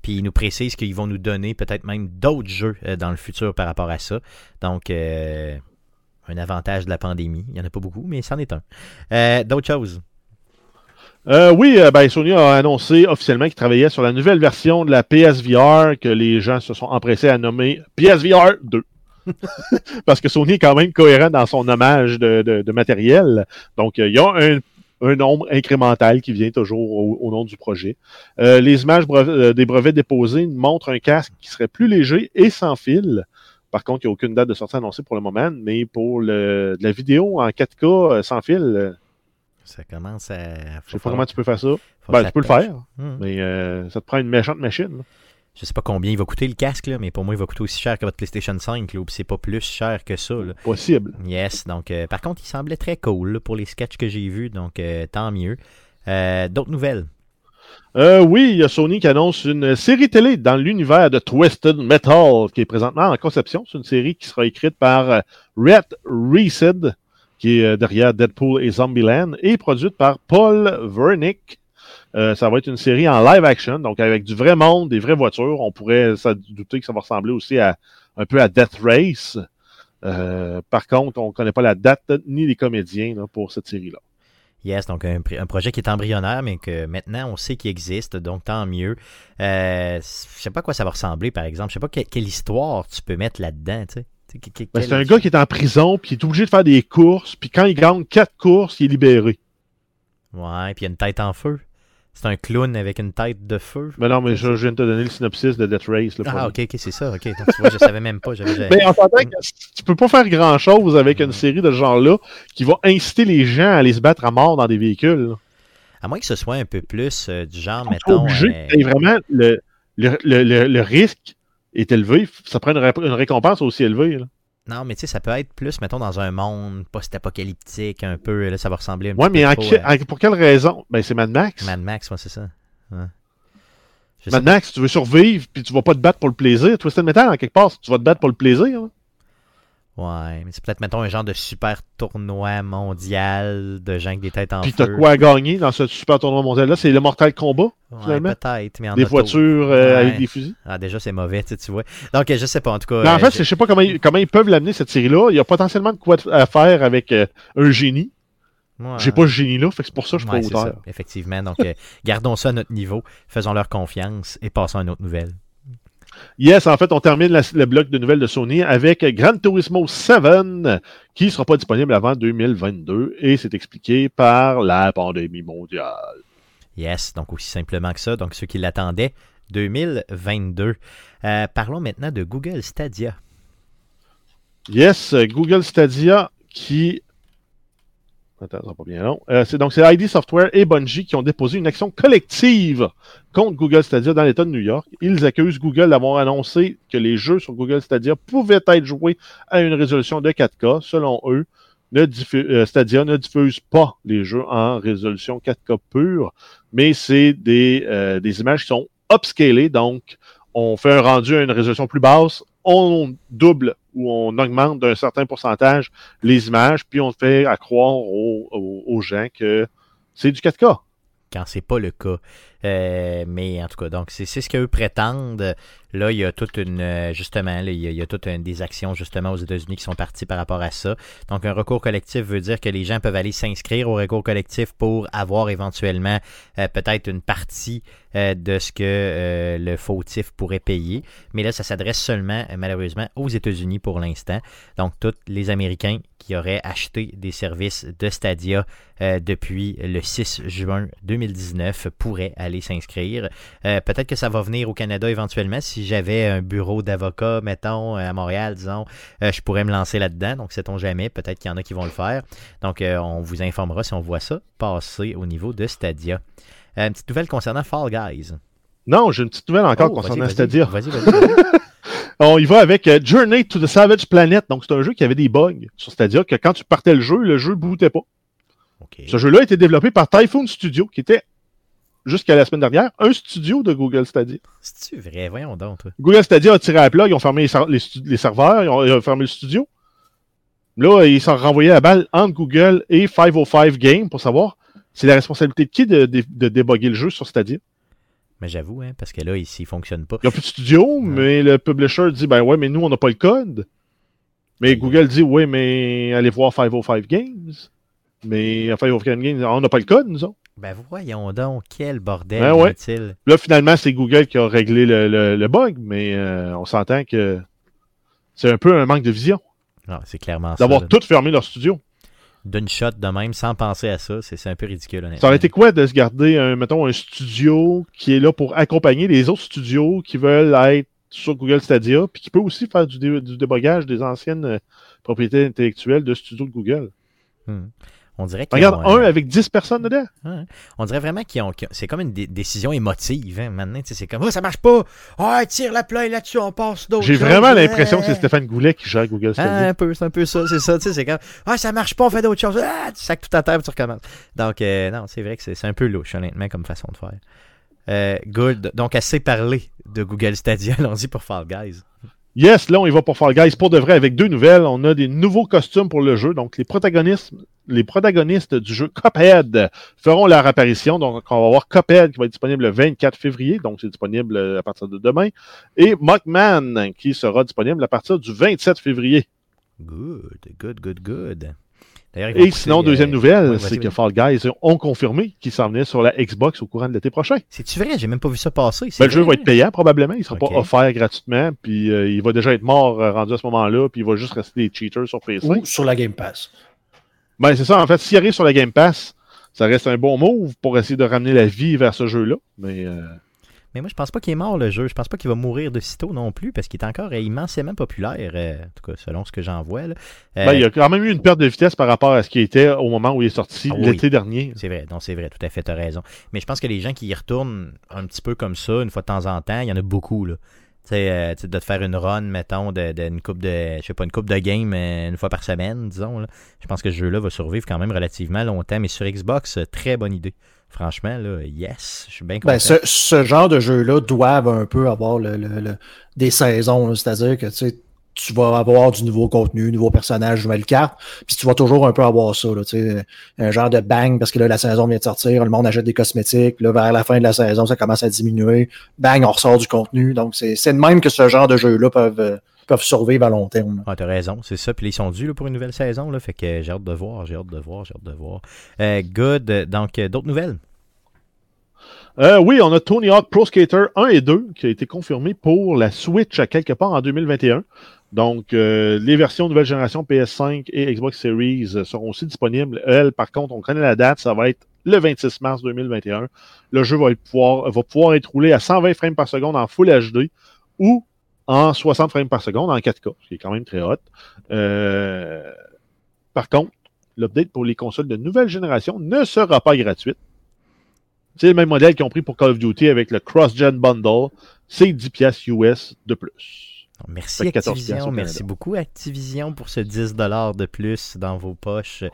Puis ils nous précisent qu'ils vont nous donner peut-être même d'autres jeux dans le futur par rapport à ça. Donc, un avantage de la pandémie. Il n'y en a pas beaucoup, mais c'en est un. Euh, d'autres choses? Euh, oui, euh, ben, Sony a annoncé officiellement qu'il travaillait sur la nouvelle version de la PSVR que les gens se sont empressés à nommer PSVR 2. <laughs> Parce que Sony est quand même cohérent dans son hommage de, matériel. Donc, il y a un, nombre incrémental qui vient toujours au, nom du projet. les images des brevets déposés montrent un casque qui serait plus léger et sans fil. Par contre, il n'y a aucune date de sortie annoncée pour le moment, mais pour le, la vidéo en 4K euh, sans fil. Euh, ça commence à. Je sais pas comment tu peux faire ça. Ben, tu peux le faire, hmm. mais euh, ça te prend une méchante machine. Je sais pas combien il va coûter le casque, là, mais pour moi, il va coûter aussi cher que votre PlayStation 5, là, c'est pas plus cher que ça. Possible. Yes, donc par contre, il semblait très cool pour les sketchs que j'ai vus, donc tant mieux. D'autres nouvelles? Euh, oui, il y a Sony qui annonce une série télé dans l'univers de Twisted Metal qui est présentement en conception. C'est une série qui sera écrite par euh, Rhett Reeseed, qui est euh, derrière Deadpool et Zombieland, et produite par Paul Wernick. ça va être une série en live action, donc avec du vrai monde, des vraies voitures. On pourrait se douter que ça va ressembler aussi à un peu à Death Race. par contre, on ne connaît pas la date ni les comédiens pour cette série-là. Yes, donc un, projet qui est embryonnaire, mais que maintenant on sait qu'il existe, donc tant mieux. Euh, je sais pas à quoi ça va ressembler, par exemple. Je sais pas quelle histoire tu peux mettre là-dedans, tu sais. Ben, c'est un gars qui est en prison, puis il est obligé de faire des courses, puis quand il gagne quatre courses, il est libéré. Ouais, puis il y a une tête en feu. C'est un clown avec une tête de feu. Mais non, mais je, viens de te donner le synopsis de Death Race. ah, ok, ok, c'est ça. Ok, donc, tu vois, je savais même pas. mais en fait, tu peux pas faire grand chose avec une série de ce genre-là qui va inciter les gens à aller se battre à mort dans des véhicules. À moins que ce soit un peu plus euh, du genre, mettons. Obligé, euh... vraiment, le, le, le, le, risque est élevé. Ça prend une, une récompense aussi élevée. Là. Non, mais tu sais, ça peut être plus, mettons, dans un monde post-apocalyptique, un peu. Là, ça va ressembler un ouais, mais euh, pour quelle raison? Ben, c'est Mad Max. Mad Max, ouais, c'est ça. Mad Max, tu veux survivre, puis tu vas pas te battre pour le plaisir. Twisted Metal, en quelque part, tu vas te battre pour le plaisir. Hein. Ouais, mais c'est peut-être, mettons, un genre de super tournoi mondial de gens avec des têtes en Puis t'as quoi à gagner dans ce super tournoi mondial-là? C'est le Mortal Kombat, Ouais, peut-être, mais en Des auto. voitures euh, Ouais. avec des fusils? Ah, déjà, c'est mauvais, tu sais, tu vois. Donc, je sais pas, en tout cas. Mais en euh, fait, je- sais pas comment ils, comment ils peuvent l'amener, cette série-là. Il y a potentiellement de quoi à faire avec euh, un génie. Ouais. J'ai pas ce génie-là, fait que c'est pour ça que je suis pas auteur. ça, effectivement. Donc, euh, <laughs> gardons ça à notre niveau, faisons leur confiance et passons à une autre nouvelle. Yes, en fait, on termine la- le bloc de nouvelles de Sony avec Gran Turismo 7 qui sera pas disponible avant 2022 et c'est expliqué par la pandémie mondiale. Yes, donc aussi simplement que ça. Donc, ceux qui l'attendaient, 2022. Euh, parlons maintenant de Google Stadia. Yes, Google Stadia qui. Attends, ça pas bien long. Euh, c'est donc c'est ID Software et Bungie qui ont déposé une action collective contre Google Stadia dans l'État de New York. Ils accusent Google d'avoir annoncé que les jeux sur Google Stadia pouvaient être joués à une résolution de 4K. Selon eux, ne euh, Stadia ne diffuse pas les jeux en résolution 4K pure, mais c'est des, euh, des images qui sont upscalées, donc on fait un rendu à une résolution plus basse, on double ou on augmente d'un certain pourcentage les images, puis on fait à croire aux, aux- aux gens que c'est du 4K. quand c'est pas le cas. Euh, mais en tout cas, donc c'est ce qu'eux prétendent. Là, il y a toute une euh, justement, là, il, y a, il y a toutes une- des actions justement aux États-Unis qui sont parties par rapport à ça. Donc un recours collectif veut dire que les gens peuvent aller s'inscrire au recours collectif pour avoir éventuellement euh, peut-être une partie de ce que le fautif pourrait payer. Mais là, ça s'adresse seulement malheureusement aux États-Unis pour l'instant. Donc tous les Américains qui auraient acheté des services de Stadia depuis le 6 juin 2019 pourraient aller s'inscrire. Euh, Peut-être que ça va venir au Canada éventuellement. Si j'avais un bureau d'avocat, mettons, à Montréal, disons, euh, je pourrais me lancer là-dedans. Donc, sait-on jamais. Peut-être qu'il y en a qui vont le faire. Donc, euh, on vous informera si on voit ça passer au niveau de Stadia. Une petite nouvelle concernant Fall Guys. Non, j'ai une petite nouvelle encore Oh, concernant Stadia. <laughs> Vas-y. On y va avec Journey to the Savage Planet. Donc, c'est un jeu qui avait des bugs sur Stadia, que quand tu partais le jeu, le jeu bootait pas. Ce jeu-là a été développé par Typhoon Studio, qui était, jusqu'à la semaine dernière, un studio de Google Stadia. C'est-tu vrai? Voyons donc, toi. Google Stadia a tiré à plat, ils ont fermé les, serveurs, ils ont, ils ont fermé le studio. Là, ils sont renvoyés la balle entre Google et 505 Game pour savoir c'est la responsabilité de qui de, de, de déboguer le jeu sur Stadia. Mais j'avoue, hein, parce que là, ici, il fonctionne pas. Il n'y a plus de studio, mais le publisher dit ben ouais, mais nous, on n'a pas le code. Mais. Google dit ouais, mais allez voir 505 Games. Mais 505 Games, on n'a pas le code, nous autres. Ben voyons donc, quel bordel Ben ouais. est-il? Là, finalement, c'est Google qui a réglé le, le- le bug, mais euh, on s'entend que c'est un peu un manque de vision Non, c'est clairement ça. d'avoir tout fermé leur studio. D'une shot de même, sans penser à ça, c'est un peu ridicule, honnêtement. Ça aurait été quoi de se garder, un, mettons, un studio qui est là pour accompagner les autres studios qui veulent être sur Google Stadia, puis qui peut aussi faire du, dé- du débogage des anciennes euh, propriétés intellectuelles de studios de Google? Hmm. On dirait qu'ils Regarde, ont, un euh, avec 10 personnes dedans. On dirait vraiment qu'ils ont. C'est comme une dé- décision émotive. Hein. Maintenant, tu sais, c'est comme oh, ça marche pas. Ah, tire la plaie là-dessus, on passe d'autres. J'ai vraiment l'impression que c'est. Stéphane Goulet qui gère Google Ah, Stadia. un peu, c'est un peu ça, c'est ça, tu sais, c'est comme Ah, ça marche pas, on fait d'autres choses. Ah, tu sacs tout à terre, tu recommences. Donc, euh, non, c'est vrai que c'est c'est un peu louche, honnêtement, comme façon de faire. Euh, good. Donc, assez parlé de Google Stadia. <laughs> Allons-y pour Fall Guys. Yes, là, on y va pour Fall Guys pour de vrai avec deux nouvelles. On a des nouveaux costumes pour le jeu. Donc, les protagonistes, les protagonistes du jeu Cuphead feront leur apparition. Donc, on va voir Cuphead qui va être disponible le 24 février. Donc, c'est disponible euh, à partir de demain. Et Mockman qui sera disponible à partir du 27 février. Good, good, good, good. Et sinon, euh, deuxième nouvelle, ouais, c'est que. Fall Guys ont confirmé qu'ils s'en venaient sur la Xbox au courant de l'été prochain. C'est-tu vrai? J'ai même pas vu ça passer. Ben, le jeu va être payant probablement. Il ne sera pas offert gratuitement. Puis euh, il va déjà être mort euh, rendu à ce moment-là. Puis il va juste rester des cheaters sur PC. Ou sur la Game Pass. Ben, c'est ça. En fait, s'il arrive sur la Game Pass, ça reste un bon move pour essayer de ramener la vie vers ce jeu-là. Mais euh, Mais moi, je pense pas qu'il est mort le jeu. Je pense pas qu'il va mourir de sitôt non plus parce qu'il est encore euh, immensément populaire, euh, en tout cas selon ce que j'en vois. là. Euh, ben, il y a quand même eu une perte de vitesse par rapport à ce qui était au moment où il est sorti Ah oui. l'été dernier. C'est vrai, non, c'est vrai, tout à fait, tu as raison. Mais je pense que les gens qui y retournent un petit peu comme ça, une fois de temps en temps, il y en a beaucoup, là. Tu sais, euh, tu sais, de te faire une run, mettons, de, de- une coupe de, je sais pas, une coupe de game euh, une fois par semaine, disons. Là. Je pense que ce jeu-là va survivre quand même relativement longtemps. Mais sur Xbox, très bonne idée. Franchement, là, yes, je suis bien content. Ben, ce, ce genre de jeu-là doivent un peu avoir le, le- le- des saisons. C'est-à-dire que tu sais, tu vas avoir du nouveau contenu, nouveaux personnages, nouvelles cartes. Puis tu vas toujours un peu avoir ça, là, tu sais, un genre de bang parce que là, la saison vient de sortir, le monde achète des cosmétiques. Là, vers la fin de la saison, ça commence à diminuer. Bang, on ressort du contenu. Donc, c'est c'est de même que ce genre de jeux-là peuvent, euh, peuvent survivre à long terme. Ah, t'as raison, c'est ça. Puis ils sont dus là, pour une nouvelle saison. Là, fait que j'ai hâte de voir, j'ai hâte de voir, j'ai hâte de voir. Euh, good. Donc, euh, d'autres nouvelles? Euh, oui, on a Tony Hawk Pro Skater 1 et 2 qui a été confirmé pour la Switch à quelque part en 2021. Donc, euh, les versions nouvelle génération PS5 et Xbox Series seront aussi disponibles. Elles, par contre, on connaît la date, ça va être le 26 mars 2021. Le jeu va, être pouvoir, va pouvoir être roulé à 120 frames par seconde en Full HD ou en 60 frames par seconde en 4K, ce qui est quand même très hot. Euh, par contre, l'update pour les consoles de nouvelle génération ne sera pas gratuite. C'est le même modèle qu'ils ont pris pour Call of Duty avec le Cross-Gen Bundle. C'est 10 piastres US de plus. Merci Fait que 14 Activision, merci beaucoup Activision pour ce 10$ de plus dans vos poches.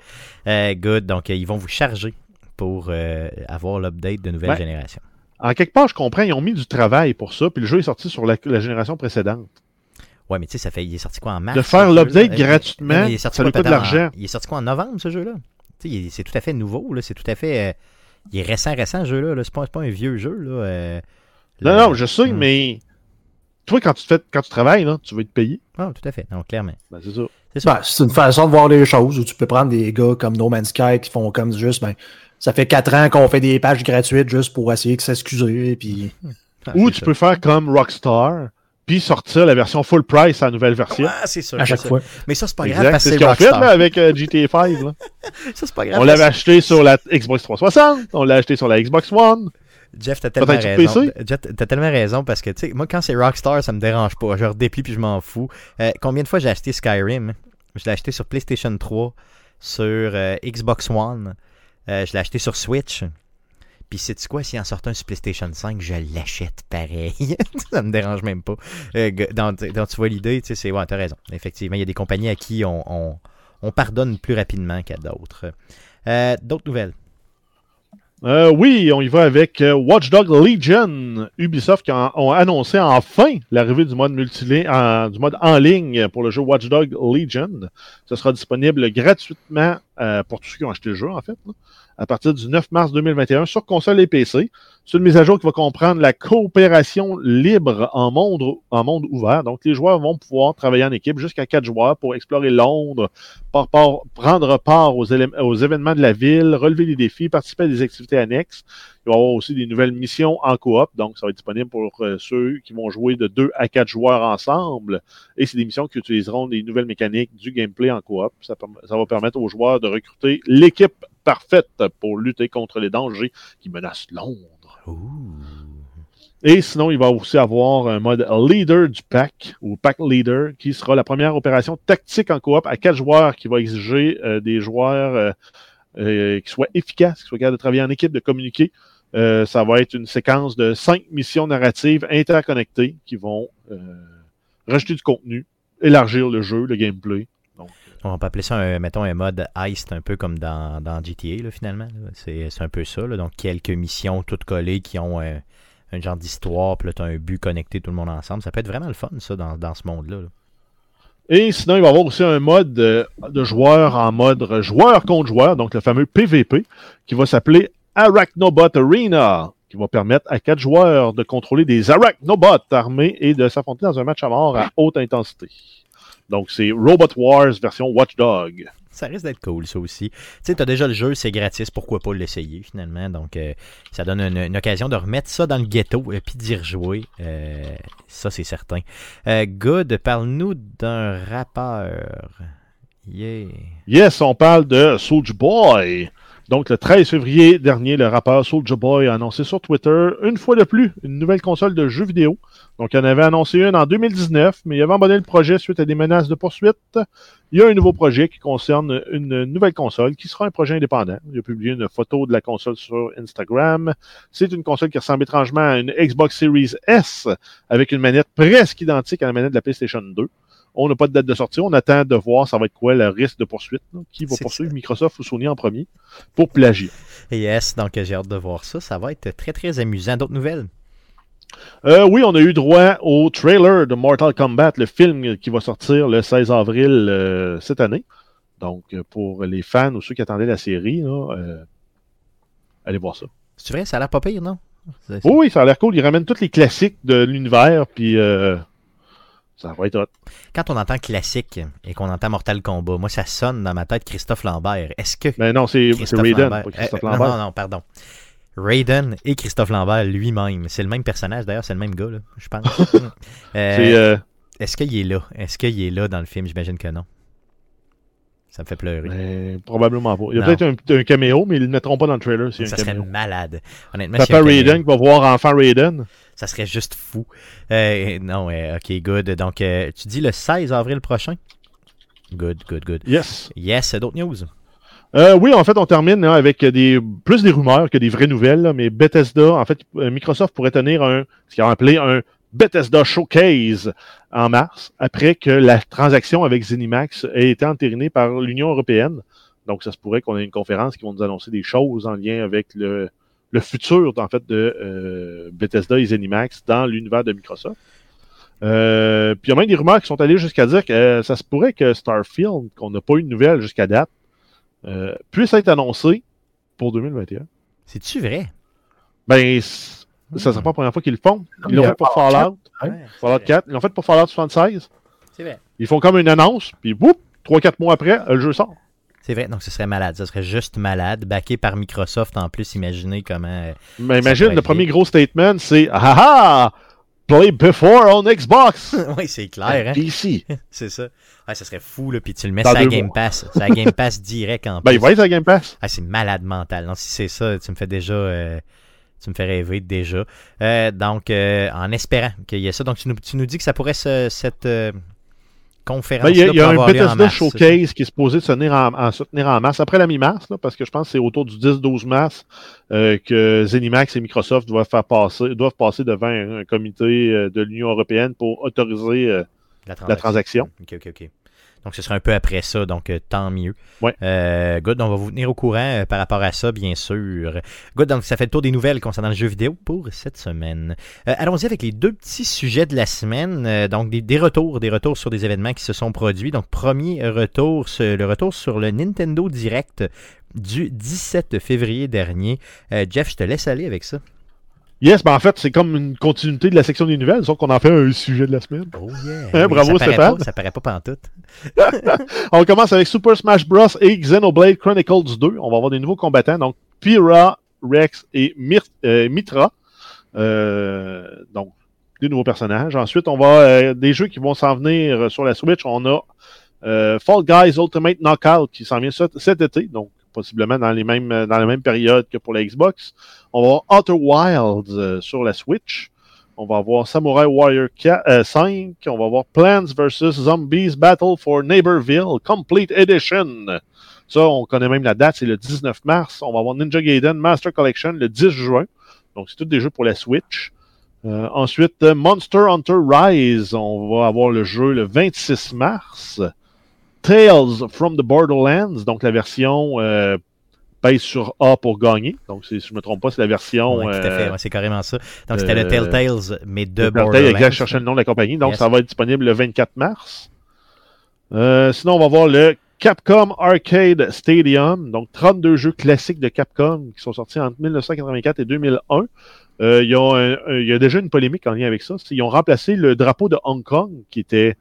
Euh, good, donc euh, ils vont vous charger pour euh, avoir l'update de nouvelle Ouais. génération. En quelque part, je comprends, ils ont mis du travail pour ça, puis le jeu est sorti sur la, la génération précédente. Ouais, mais tu sais, ça fait, il est sorti quoi en mars? De faire l'update Euh, gratuitement, il est sorti ça quoi, lui coûte de l'argent. Il est sorti quoi en novembre, ce jeu-là? C'est tout à fait nouveau, là. C'est tout à fait. euh, il est récent, récent, ce jeu-là. Là. C'est, pas, c'est pas un vieux jeu, là. euh, Non, non, je sais, Hmm. mais toi, quand tu, te fais, quand tu travailles, là, tu veux être payé. Ah, tout à fait. Non, clairement. Ben, c'est ça. C'est ça. Ben, c'est une façon de voir les choses où tu peux prendre des gars comme No Man's Sky qui font comme juste, ben, ça fait quatre ans qu'on fait des pages gratuites juste pour essayer de s'excuser. Puis, Ah, Ou tu ça. peux faire comme Rockstar, puis sortir la version full price à la nouvelle version. Ah, c'est sûr. à chaque fois. Mais ça, c'est pas grave Exact, parce que c'est ce qu'ils ont fait là, avec euh, GTA 5. là. <laughs> Ça, c'est pas grave. On l'avait acheté sur la Xbox 360, on l'a acheté sur la Xbox One. Jeff, t'as tellement raison. Jeff, t'as tellement raison parce que, tu sais, moi, quand c'est Rockstar, ça me dérange pas. Je redéplie puis je m'en fous. Euh, combien de fois j'ai acheté Skyrim? Je l'ai acheté sur PlayStation 3, sur euh, Xbox One, euh, je l'ai acheté sur Switch. Puis, sais-tu quoi, s'il en sortait un sur PlayStation 5, je l'achète pareil. <laughs> ça me dérange même pas. Euh, donc, donc, tu vois l'idée, tu sais, c'est. Ouais, t'as raison. Effectivement, il y a des compagnies à qui on pardonne plus rapidement qu'à d'autres. Euh, d'autres nouvelles? Euh, oui, on y va avec euh, Watch Dogs Legion. Ubisoft qui ont annoncé enfin l'arrivée du mode en, du mode en ligne pour le jeu Watch Dogs Legion. Ce sera disponible gratuitement euh, pour tous ceux qui ont acheté le jeu, en fait, à partir du 9 mars 2021 sur console et PC. C'est une mise à jour qui va comprendre la coopération libre en monde, en monde ouvert. Donc, les joueurs vont pouvoir travailler en équipe jusqu'à quatre joueurs pour explorer Londres, prendre part aux, événements de la ville, relever des défis, participer à des activités annexes. Il va y avoir aussi des nouvelles missions en coop, donc ça va être disponible pour euh, ceux qui vont jouer de 2 à 4 joueurs ensemble. Et c'est des missions qui utiliseront des nouvelles mécaniques du gameplay en coop. Ça va permettre aux joueurs de recruter l'équipe parfaite pour lutter contre les dangers qui menacent Londres. Et sinon, il va aussi avoir un mode leader du pack ou pack leader qui sera la première opération tactique en coop à quatre joueurs qui va exiger euh, des joueurs euh, euh, qui soient efficaces, qui soient capables de travailler en équipe, de communiquer. Ça va être une séquence de cinq missions narratives interconnectées qui vont rajouter du contenu, élargir le jeu, le gameplay. On peut appeler ça, un, mettons, un mode heist, un peu comme dans, GTA, finalement. C'est un peu ça. Donc, quelques missions toutes collées qui ont un genre d'histoire, puis là, tu as un but connecté tout le monde ensemble. Ça peut être vraiment le fun, ça, dans, ce monde-là. là. Et sinon, il va y avoir aussi un mode euh, de joueur en mode joueur contre joueur, donc le fameux PVP, qui va s'appeler Arachnobot Arena, qui va permettre à quatre joueurs de contrôler des Arachnobots armés et de s'affronter dans un match à mort à haute intensité. Donc, c'est Robot Wars version Watchdog. Ça risque d'être cool, ça aussi. Tu sais, tu as déjà le jeu, c'est gratis, pourquoi pas l'essayer, finalement. Donc, euh, ça donne une, une occasion de remettre ça dans le ghetto et puis d'y rejouer. Euh, ça, c'est certain. Euh, Good, parle-nous d'un rappeur. Yeah. Yes, on parle de Soulja Boy. Donc, le 13 février dernier, le rappeur Soulja Boy a annoncé sur Twitter, une fois de plus, une nouvelle console de jeux vidéo. Donc, il en avait annoncé une en 2019, mais il avait abandonné le projet suite à des menaces de poursuite. Il y a un nouveau projet qui concerne une nouvelle console qui sera un projet indépendant. Il a publié une photo de la console sur Instagram. C'est une console qui ressemble étrangement à une Xbox Series S avec une manette presque identique à la manette de la PlayStation 2. On n'a pas de date de sortie. On attend de voir ça va être quoi le risque de poursuite. là. Qui va poursuivre Microsoft ou Sony en premier pour plagiat. Yes, donc j'ai hâte de voir ça. Ça va être très, très amusant. D'autres nouvelles? Euh, oui, on a eu droit au trailer de Mortal Kombat, le film qui va sortir le 16 avril euh, cette année. Donc, euh, pour les fans ou ceux qui attendaient la série, là, euh, allez voir ça. C'est vrai, ça a l'air pas pire, non? Oui, oui, ça a l'air cool. Ils ramènent tous les classiques de l'univers, puis ça va être hot. Quand on entend classique et qu'on entend Mortal Kombat, moi, ça sonne dans ma tête Christophe Lambert. Est-ce que Mais non, c'est Raiden, pas Christophe Lambert. Non, non, non, pardon. Raiden et Christophe Lambert lui-même. C'est le même personnage, d'ailleurs, c'est le même gars, là, je pense. <laughs> Euh, euh, Est-ce qu'il est là? Est-ce qu'il est là dans le film? J'imagine que non. Ça me fait pleurer. mais probablement pas. Il y a peut-être un, un caméo, mais ils ne le mettront pas dans le trailer ça un serait malade. Honnêtement, Papa Raiden qui va voir enfant Raiden. ça serait juste fou. Euh, non, euh, ok, good. Donc, euh, tu dis le 16 avril prochain? Good, good, good. Yes. Yes, d'autres news? Euh, oui, en fait, on termine là, avec des plus des rumeurs que des vraies nouvelles. là, mais Bethesda, en fait, euh, Microsoft pourrait tenir un ce qu'ils ont appelé un Bethesda Showcase en mars, après que la transaction avec Zenimax ait été entérinée par l'Union européenne. Donc, ça se pourrait qu'on ait une conférence qui va nous annoncer des choses en lien avec le, le futur, en fait, de euh, Bethesda et Zenimax dans l'univers de Microsoft. Euh, puis il y a même des rumeurs qui sont allées jusqu'à dire que euh, ça se pourrait que Starfield, qu'on n'a pas eu de nouvelles jusqu'à date, euh, puisse être annoncé pour 2021. C'est-tu vrai? Ben, ça sera pas la première fois qu'ils le font. Ils l'ont fait pour Fallout Fallout, Ouais, Fallout 4. Ils l'ont fait pour Fallout 76. C'est vrai. Ils font comme une annonce, puis boum, 3-4 mois après, le jeu sort. C'est vrai, donc ce serait malade. Ce serait juste malade. Backé par Microsoft en plus, imaginez comment. euh, Mais imagine, le premier gros statement, c'est Ah ah! Play before on Xbox! <laughs> oui, c'est clair, hein? PC. <laughs> C'est ça. Ouais, ça serait fou, là. Puis tu le mets sur la Game mois. Pass. Sur la Game Pass direct en <laughs> Ben, il va être Game Pass. Ah, c'est malade mental. Non, si c'est ça, tu me fais déjà. euh, tu me fais rêver déjà. Euh, donc, euh, en espérant qu'il y ait ça. Donc, tu nous, tu nous dis que ça pourrait se, cette conférence. Ben, il y a, il y a un Bethesda Showcase qui est supposé se tenir en, en- se tenir en mars, après la mi-mars, parce que je pense que c'est autour du 10-12 mars euh, que Zenimax et Microsoft doivent, faire passer, doivent passer devant un, un comité euh, de l'Union européenne pour autoriser euh, La la transaction. OK, OK, OK. Donc, ce sera un peu après ça, donc euh, tant mieux. Ouais. Euh, good, on va vous tenir au courant euh, par rapport à ça, bien sûr. Good, donc ça fait le tour des nouvelles concernant le jeu vidéo pour cette semaine. Euh, Allons-y avec les deux petits sujets de la semaine. Donc, des, des retours, des retours sur des événements qui se sont produits. Donc, premier retour, le retour sur le Nintendo Direct du 17 février dernier. Jeff, je te laisse aller avec ça. Yes, ben en fait, c'est comme une continuité de la section des nouvelles, sauf qu'on en fait un sujet de la semaine. Oh yeah! Hein, bravo, ça Stéphane. pas- ça paraît pas pantoute. <laughs> On commence avec Super Smash Bros. et Xenoblade Chronicles 2. On va avoir des nouveaux combattants, donc Pyra, Rex et Myr- euh, Mitra. Euh, donc, des nouveaux personnages. Ensuite, on va euh, des jeux qui vont s'en venir sur la Switch. On a Fall Guys Ultimate Knockout qui s'en vient cet été, donc possiblement dans les mêmes dans la même période que pour la Xbox. On va avoir Outer Wilds euh, sur la Switch. On va avoir Samurai Warrior 4, euh, 5. On va avoir Plants vs. Zombies Battle for Neighborville Complete Edition. Ça, on connaît même la date, c'est le 19 mars. On va avoir Ninja Gaiden Master Collection le 10 juin. Donc, c'est tous des jeux pour la Switch. Euh, ensuite, euh, Monster Hunter Rise. On va avoir le jeu le 26 mars. Tales from the Borderlands. Donc, la version euh, pèse sur A pour gagner. Donc, si je ne me trompe pas, c'est la version. Ouais, tout à fait, euh, ouais, c'est carrément ça. Donc, c'était le euh, Telltales, mais de de Borderlands. exact, je cherchais le nom de la compagnie. Donc, Yes. ça va être disponible le 24 mars. Euh, sinon, on va voir le Capcom Arcade Stadium. Donc, 32 jeux classiques de Capcom qui sont sortis entre 1984 et 2001. Euh, il, y a un- un- il y a déjà une polémique en lien avec ça. Ils ont remplacé le drapeau de Hong Kong, qui était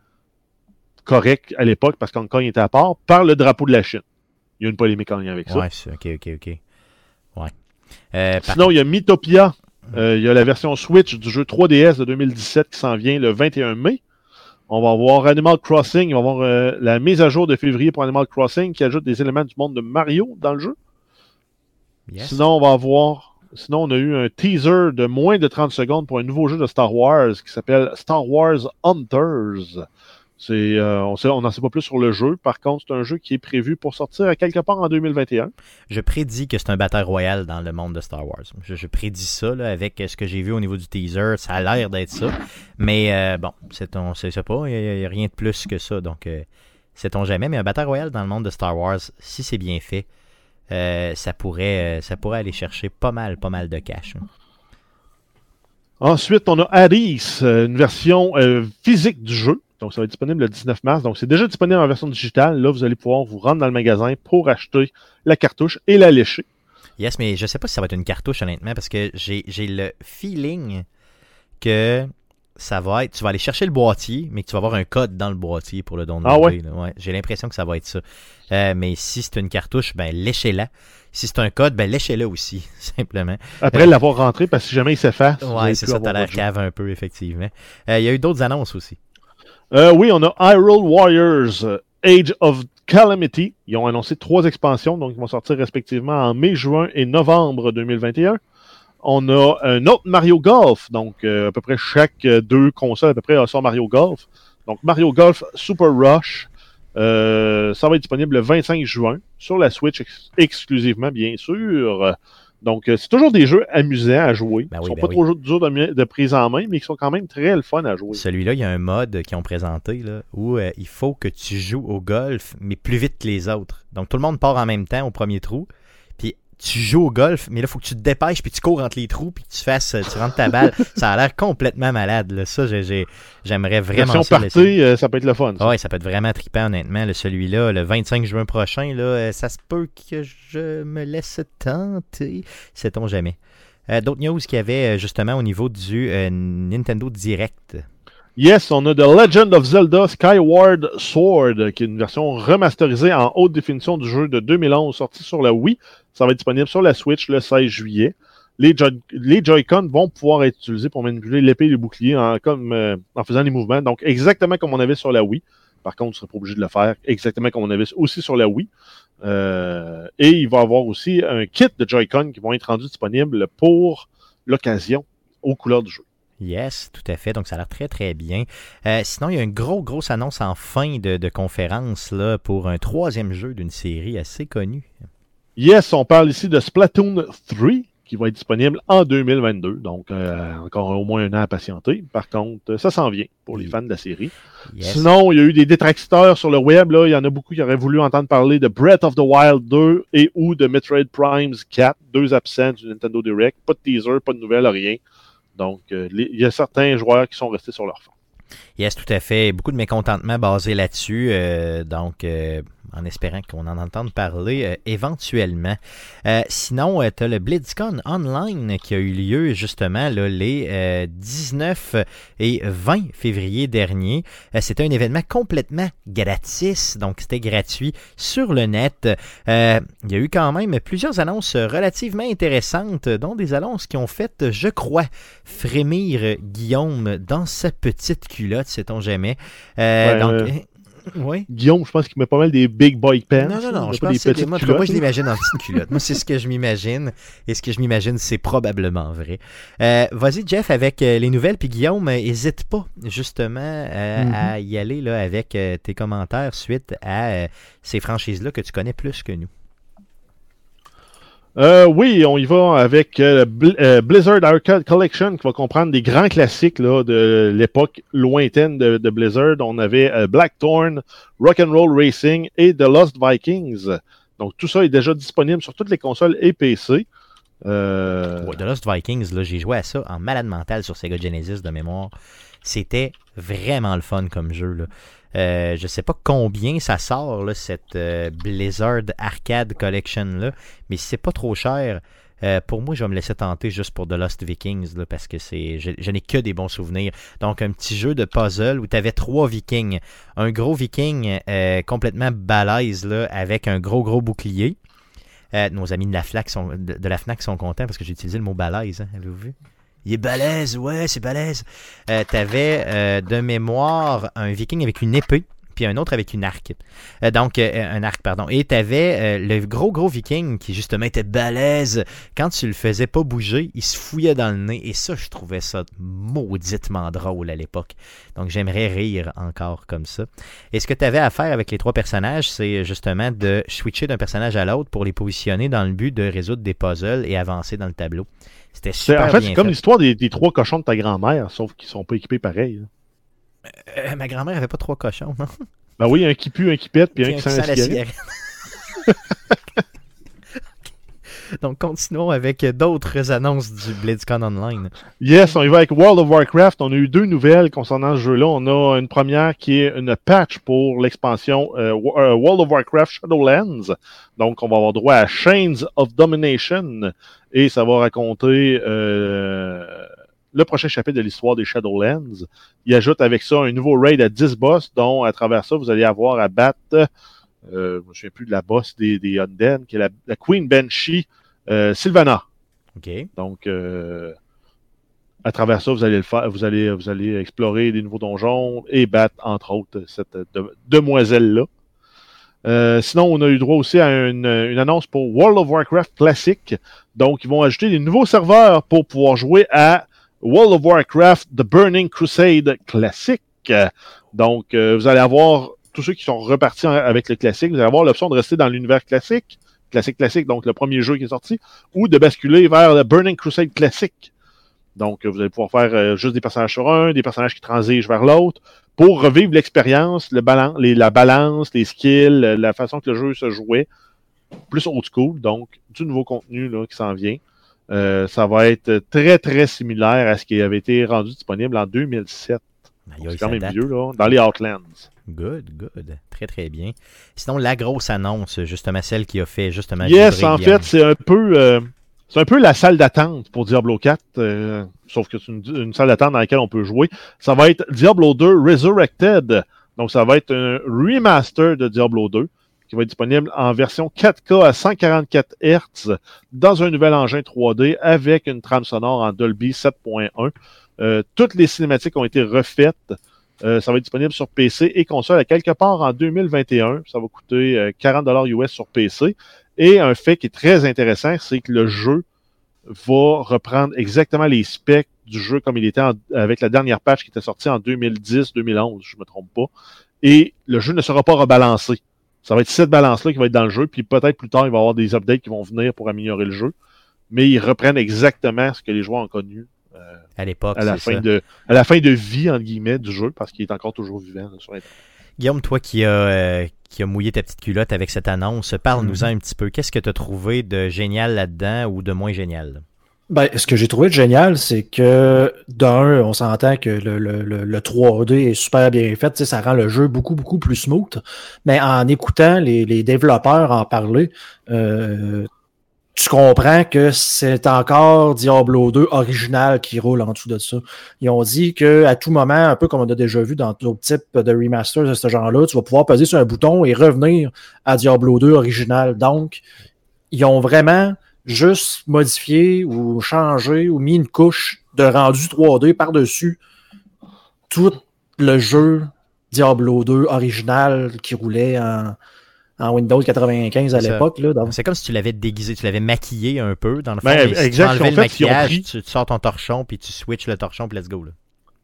correct à l'époque parce qu'Hong Kong était à part, par le drapeau de la Chine. Il y a une polémique en lien avec ça. Ouais, c'est- ok, ok, ok. Ouais. Euh, par- Sinon, il y a Mythopia. Euh, il y a la version Switch du jeu 3DS de 2017 qui s'en vient le 21 mai. On va avoir Animal Crossing. Il va y avoir euh, la mise à jour de février pour Animal Crossing qui ajoute des éléments du monde de Mario dans le jeu. yes. Sinon, on va avoir. Sinon, on a eu un teaser de moins de 30 secondes pour un nouveau jeu de Star Wars qui s'appelle Star Wars Hunters. C'est, euh, on sait- on n'en sait pas plus sur le jeu. Par contre, c'est un jeu qui est prévu pour sortir à quelque part en 2021. Je prédis que c'est un bataille royale dans le monde de Star Wars. Je, je prédis ça là, avec ce que j'ai vu au niveau du teaser. Ça a l'air d'être ça. Mais euh, bon, c'est on sait ça pas. Il n'y a, rien de plus que ça. Donc, euh, sait-on jamais. Mais un bataille royale dans le monde de Star Wars, si c'est bien fait, euh, ça, pourrait, ça pourrait aller chercher pas mal, pas mal de cash. hein. Ensuite, on a Aris, une version physique du jeu. Donc, ça va être disponible le 19 mars. Donc, c'est déjà disponible en version digitale. Là, vous allez pouvoir vous rendre dans le magasin pour acheter la cartouche et la lécher. Yes, mais je sais pas si ça va être une cartouche, honnêtement, parce que j'ai le feeling que ça va être. Tu vas aller chercher le boîtier, mais que tu vas avoir un code dans le boîtier pour le downloader. Ah ouais? j'ai l'impression que ça va être ça. Euh, mais si c'est une cartouche, ben léchez-la. Si c'est un code, ben léchez-le aussi, <laughs> simplement. Après l'avoir rentré, parce que si jamais il s'efface, Ouais, c'est ça, t'as l'air cave un peu, effectivement. Euh, Il y a eu d'autres annonces aussi. Euh, oui, on a Hyrule Warriors euh, Age of Calamity. Ils ont annoncé trois expansions, donc ils vont sortir respectivement en mai, juin et novembre 2021. On a un autre Mario Golf, donc euh, à peu près chaque deux consoles à peu près euh, sort Mario Golf. Donc Mario Golf Super Rush, ça va être disponible le 25 juin sur la Switch ex- exclusivement, bien sûr. Donc euh, c'est toujours des jeux amusants à jouer. Ben Ils oui, sont ben pas oui. trop durs de, prise en main, mais qui sont quand même très le fun à jouer. Celui-là, il y a un mode qu'ils ont présenté là, où euh, il faut que tu joues au golf, mais plus vite que les autres. Donc tout le monde part en même temps au premier trou. Tu joues au golf, mais là, il faut que tu te dépêches, puis tu cours entre les trous, puis que tu fasses, euh, tu rentres ta balle. <laughs> ça a l'air complètement malade. Là. Ça, j'ai- j'ai- j'aimerais vraiment ça. party, euh, ça peut être le fun. ouais, ça peut être vraiment trippant, honnêtement. Celui-là, le 25 juin prochain, là, euh, ça se peut que je me laisse tenter. Sait-on jamais. Euh, D'autres news qu'il y avait justement au niveau du euh, Nintendo Direct. Yes, on a The Legend of Zelda Skyward Sword, qui est une version remasterisée en haute définition du jeu de 2011, sorti sur la Wii. Ça va être disponible sur la Switch le 16 juillet. Les, Joy- les Joy-Con vont pouvoir être utilisés pour manipuler l'épée et le bouclier euh, en faisant les mouvements. Donc, exactement comme on avait sur la Wii. Par contre, on ne serait pas obligé de le faire exactement comme on avait aussi sur la Wii. Euh, et il va y avoir aussi un kit de Joy-Con qui vont être rendus disponibles pour l'occasion aux couleurs du jeu. Yes, tout à fait. Donc, ça a l'air très, très bien. Euh, sinon, il y a une grosse, grosse annonce en fin de, de conférence là, pour un troisième jeu d'une série assez connue. Yes, on parle ici de Splatoon 3 qui va être disponible en 2022. Donc, euh, encore au moins un an à patienter. Par contre, ça s'en vient pour les fans de la série. Yes. Sinon, il y a eu des détracteurs sur le web. Là. Il y en a beaucoup qui auraient voulu entendre parler de Breath of the Wild 2 et ou de Metroid Prime 4. Deux absents du Nintendo Direct. Pas de teaser, pas de nouvelles, rien. Donc, euh, les- il y a certains joueurs qui sont restés sur leur fond. Yes, tout à fait. Beaucoup de mécontentement basé là-dessus. euh, donc, en espérant qu'on en entende parler euh, éventuellement. Euh, sinon, tu as le BlizzCon Online qui a eu lieu justement là, les euh, 19 et 20 février dernier. Euh, c'était un événement complètement gratis, donc c'était gratuit sur le net. Euh, il y a eu quand même plusieurs annonces relativement intéressantes, dont des annonces qui ont fait, je crois, frémir Guillaume dans sa petite culotte, sait-on jamais. Euh, Ouais, donc, euh, oui. Guillaume, je pense qu'il met pas mal des big boy pants. Non, non, non, je pense des que moi, moi, je l'imagine en <laughs> petite culotte. Moi, c'est ce que je m'imagine. Et ce que je m'imagine, c'est probablement vrai. Euh, Vas-y, Jeff, avec euh, les nouvelles. Puis Guillaume, n'hésite pas, justement, euh, à y aller là, avec euh, tes commentaires suite à euh, ces franchises-là que tu connais plus que nous. Euh, oui, on y va avec euh, euh, Blizzard Arcade Collection qui va comprendre des grands classiques de l'époque lointaine de, Blizzard. On avait Blackthorn, Rock'n'Roll Racing et The Lost Vikings. Donc tout ça est déjà disponible sur toutes les consoles et PC. The Lost Vikings, j'ai joué à ça en malade mental sur Sega Genesis de mémoire. C'était vraiment le fun comme jeu. Là. Euh, je sais pas combien ça sort, là, cette euh, Blizzard Arcade Collection là, mais c'est pas trop cher. euh, pour moi, je vais me laisser tenter juste pour The Lost Vikings là, parce que c'est, je, n'ai que des bons souvenirs. Donc, un petit jeu de puzzle où tu avais trois Vikings. Un gros Viking euh, complètement balèze là, avec un gros gros bouclier. Nos amis de la, FNAC sont, de, de la FNAC sont contents parce que j'ai utilisé le mot balèze. Hein, Avez-vous vu? Il est balèze, ouais, c'est balèze. Euh, T'avais euh, de mémoire un viking avec une épée, puis un autre avec une arc. Euh, donc, un arc, pardon. Et t'avais le gros, gros viking qui justement était balèze. Quand tu le faisais pas bouger, il se fouillait dans le nez. Et ça, je trouvais ça mauditement drôle à l'époque. Donc, j'aimerais rire encore comme ça. Et ce que tu avais à faire avec les trois personnages, c'est justement de switcher d'un personnage à l'autre pour les positionner dans le but de résoudre des puzzles et avancer dans le tableau. C'était super en fait, c'est comme l'histoire des, des trois cochons de ta grand-mère, sauf qu'ils sont pas équipés pareil. Euh, ma grand-mère avait pas trois cochons, non? Ben oui, un qui pue, un qui pète, puis un qui sent la cigarette. <laughs> Donc, continuons avec d'autres annonces du BlizzCon Online. Yes, on y va avec World of Warcraft. On a eu deux nouvelles concernant ce jeu-là. On a une première qui est une patch pour l'expansion euh, euh, World of Warcraft Shadowlands. Donc, on va avoir droit à Chains of Domination et ça va raconter euh, le prochain chapitre de l'histoire des Shadowlands. Il ajoute avec ça un nouveau raid à 10 boss, dont à travers ça, vous allez avoir à battre, je ne me souviens plus de la boss des, des qui est la, Queen Banshee Sylvana. OK. Donc, euh, à travers ça, vous allez le faire, vous allez, vous allez explorer des nouveaux donjons et battre, entre autres, cette demoiselle-là. Euh, sinon, on a eu droit aussi à une, une, annonce pour World of Warcraft Classic. Donc, ils vont ajouter des nouveaux serveurs pour pouvoir jouer à World of Warcraft The Burning Crusade Classic. Donc, euh, vous allez avoir tous ceux qui sont repartis avec le classique, vous allez avoir l'option de rester dans l'univers classique, classique classique, donc le premier jeu qui est sorti, ou de basculer vers le Burning Crusade Classic. Donc, vous allez pouvoir faire euh, juste des personnages sur un, des personnages qui transigent vers l'autre, pour revivre l'expérience, la balance, les skills, la façon que le jeu se jouait, plus old school, donc du nouveau contenu là, qui s'en vient. Euh, ça va être très, très similaire à ce qui avait été rendu disponible en 2007. C'est quand même vieux, là, dans les Outlands. Good, good. Très, très bien. Sinon, la grosse annonce, justement, celle qui a fait justement. Yes, en fait, c'est un peu. Euh, c'est un peu la salle d'attente pour Diablo 4, euh, sauf que c'est une, salle d'attente dans laquelle on peut jouer. Ça va être Diablo 2 Resurrected. Donc, ça va être un remaster de Diablo 2 qui va être disponible en version 4K à 144 Hz dans un nouvel engin 3D avec une trame sonore en Dolby 7.1. Euh, toutes les cinématiques ont été refaites. Euh, ça va être disponible sur PC et console à quelque part en 2021. Ça va coûter 40 euh, US sur PC. Et un fait qui est très intéressant, c'est que le jeu va reprendre exactement les specs du jeu comme il était avec la dernière patch qui était sortie en 2010-2011, je me trompe pas. Et le jeu ne sera pas rebalancé. Ça va être cette balance-là qui va être dans le jeu, puis peut-être plus tard, il va y avoir des updates qui vont venir pour améliorer le jeu. Mais ils reprennent exactement ce que les joueurs ont connu euh, à l'époque. À, la fin de, à la fin de vie, entre guillemets, du jeu, parce qu'il est encore toujours vivant sur Guillaume, toi qui as, euh, qui a mouillé ta petite culotte avec cette annonce, parle-nous-en mm-hmm. un petit peu. Qu'est-ce que tu as trouvé de génial là-dedans ou de moins génial? Ben, ce que j'ai trouvé de génial, c'est que d'un, on s'entend que le, le, le, 3D est super bien fait, ça rend le jeu beaucoup, beaucoup plus smooth. Mais en écoutant les, les développeurs en parler, euh, tu comprends que c'est encore Diablo 2 original qui roule en dessous de ça. Ils ont dit que à tout moment, un peu comme on a déjà vu dans d'autres types de remasters de ce genre-là, tu vas pouvoir peser sur un bouton et revenir à Diablo 2 original. Donc, ils ont vraiment juste modifié ou changé ou mis une couche de rendu 3D par-dessus tout le jeu Diablo 2 original qui roulait en, Windows 95 à l'époque. C'est comme si tu l'avais déguisé, tu l'avais maquillé un peu. Dans le fond, ben, tu enlevais le maquillage, tu, sors ton torchon, puis tu switches le torchon, puis let's go.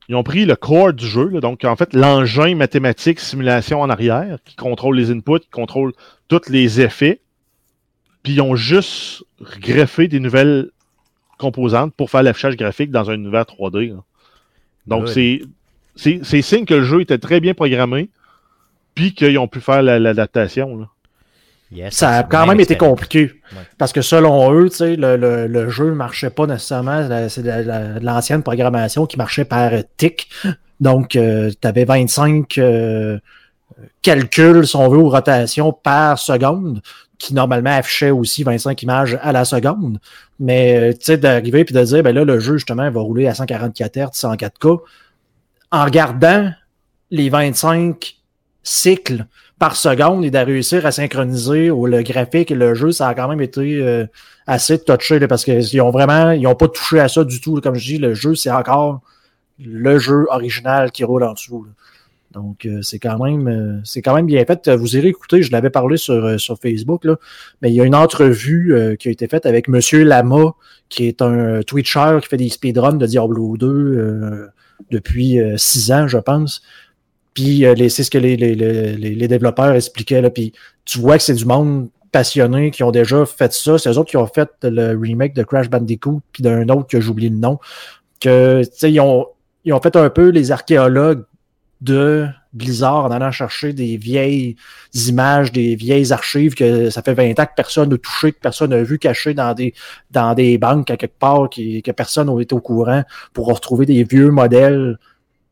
Ils ont pris le core du jeu, donc en fait l'engin mathématique simulation en arrière, qui contrôle les inputs, qui contrôle tous les effets, puis ils ont juste greffé des nouvelles composantes pour faire l'affichage graphique dans un univers 3D. Donc, c'est, c'est, signe que le jeu était très bien programmé, puis qu'ils ont pu faire l'adaptation. ça a quand même été compliqué. Parce que selon eux, le, le, le jeu ne marchait pas nécessairement. C'est de, l'ancienne programmation qui marchait par tick. Donc, tu avais 25 calculs, si on veut, ou rotations par seconde qui normalement affichait aussi 25 images à la seconde. Mais euh, tu sais, d'arriver puis de dire, ben là, le jeu, justement, va rouler à 144 Hz en 4K, en regardant les 25 cycles par seconde et de réussir à synchroniser le graphique et le jeu, ça a quand même été euh, assez touché parce qu'ils ont vraiment, ils ont pas touché à ça du tout. Comme je dis, le jeu, c'est encore le jeu original qui roule en dessous. Donc, euh, c'est quand même euh, c'est quand même bien fait. Vous irez écouter, je l'avais parlé sur, euh, sur Facebook, là, mais il y a une entrevue qui a été faite avec Monsieur Lama, qui est un Twitcher qui fait des speedruns de Diablo 2 depuis six ans, je pense. Puis c'est ce que les, les, les, développeurs expliquaient. Là. Puis tu vois que c'est du monde passionné qui ont déjà fait ça. C'est eux autres qui ont fait le remake de Crash Bandicoot, puis d'un autre que j'oublie le nom. Que ils ont, ils ont fait un peu les archéologues de Blizzard en allant chercher des vieilles images, des vieilles archives que ça fait 20 ans que personne n'a touché, que personne n'a vu cachées dans des, dans des banques à quelque part, qui, que personne n'a été au courant pour retrouver des vieux modèles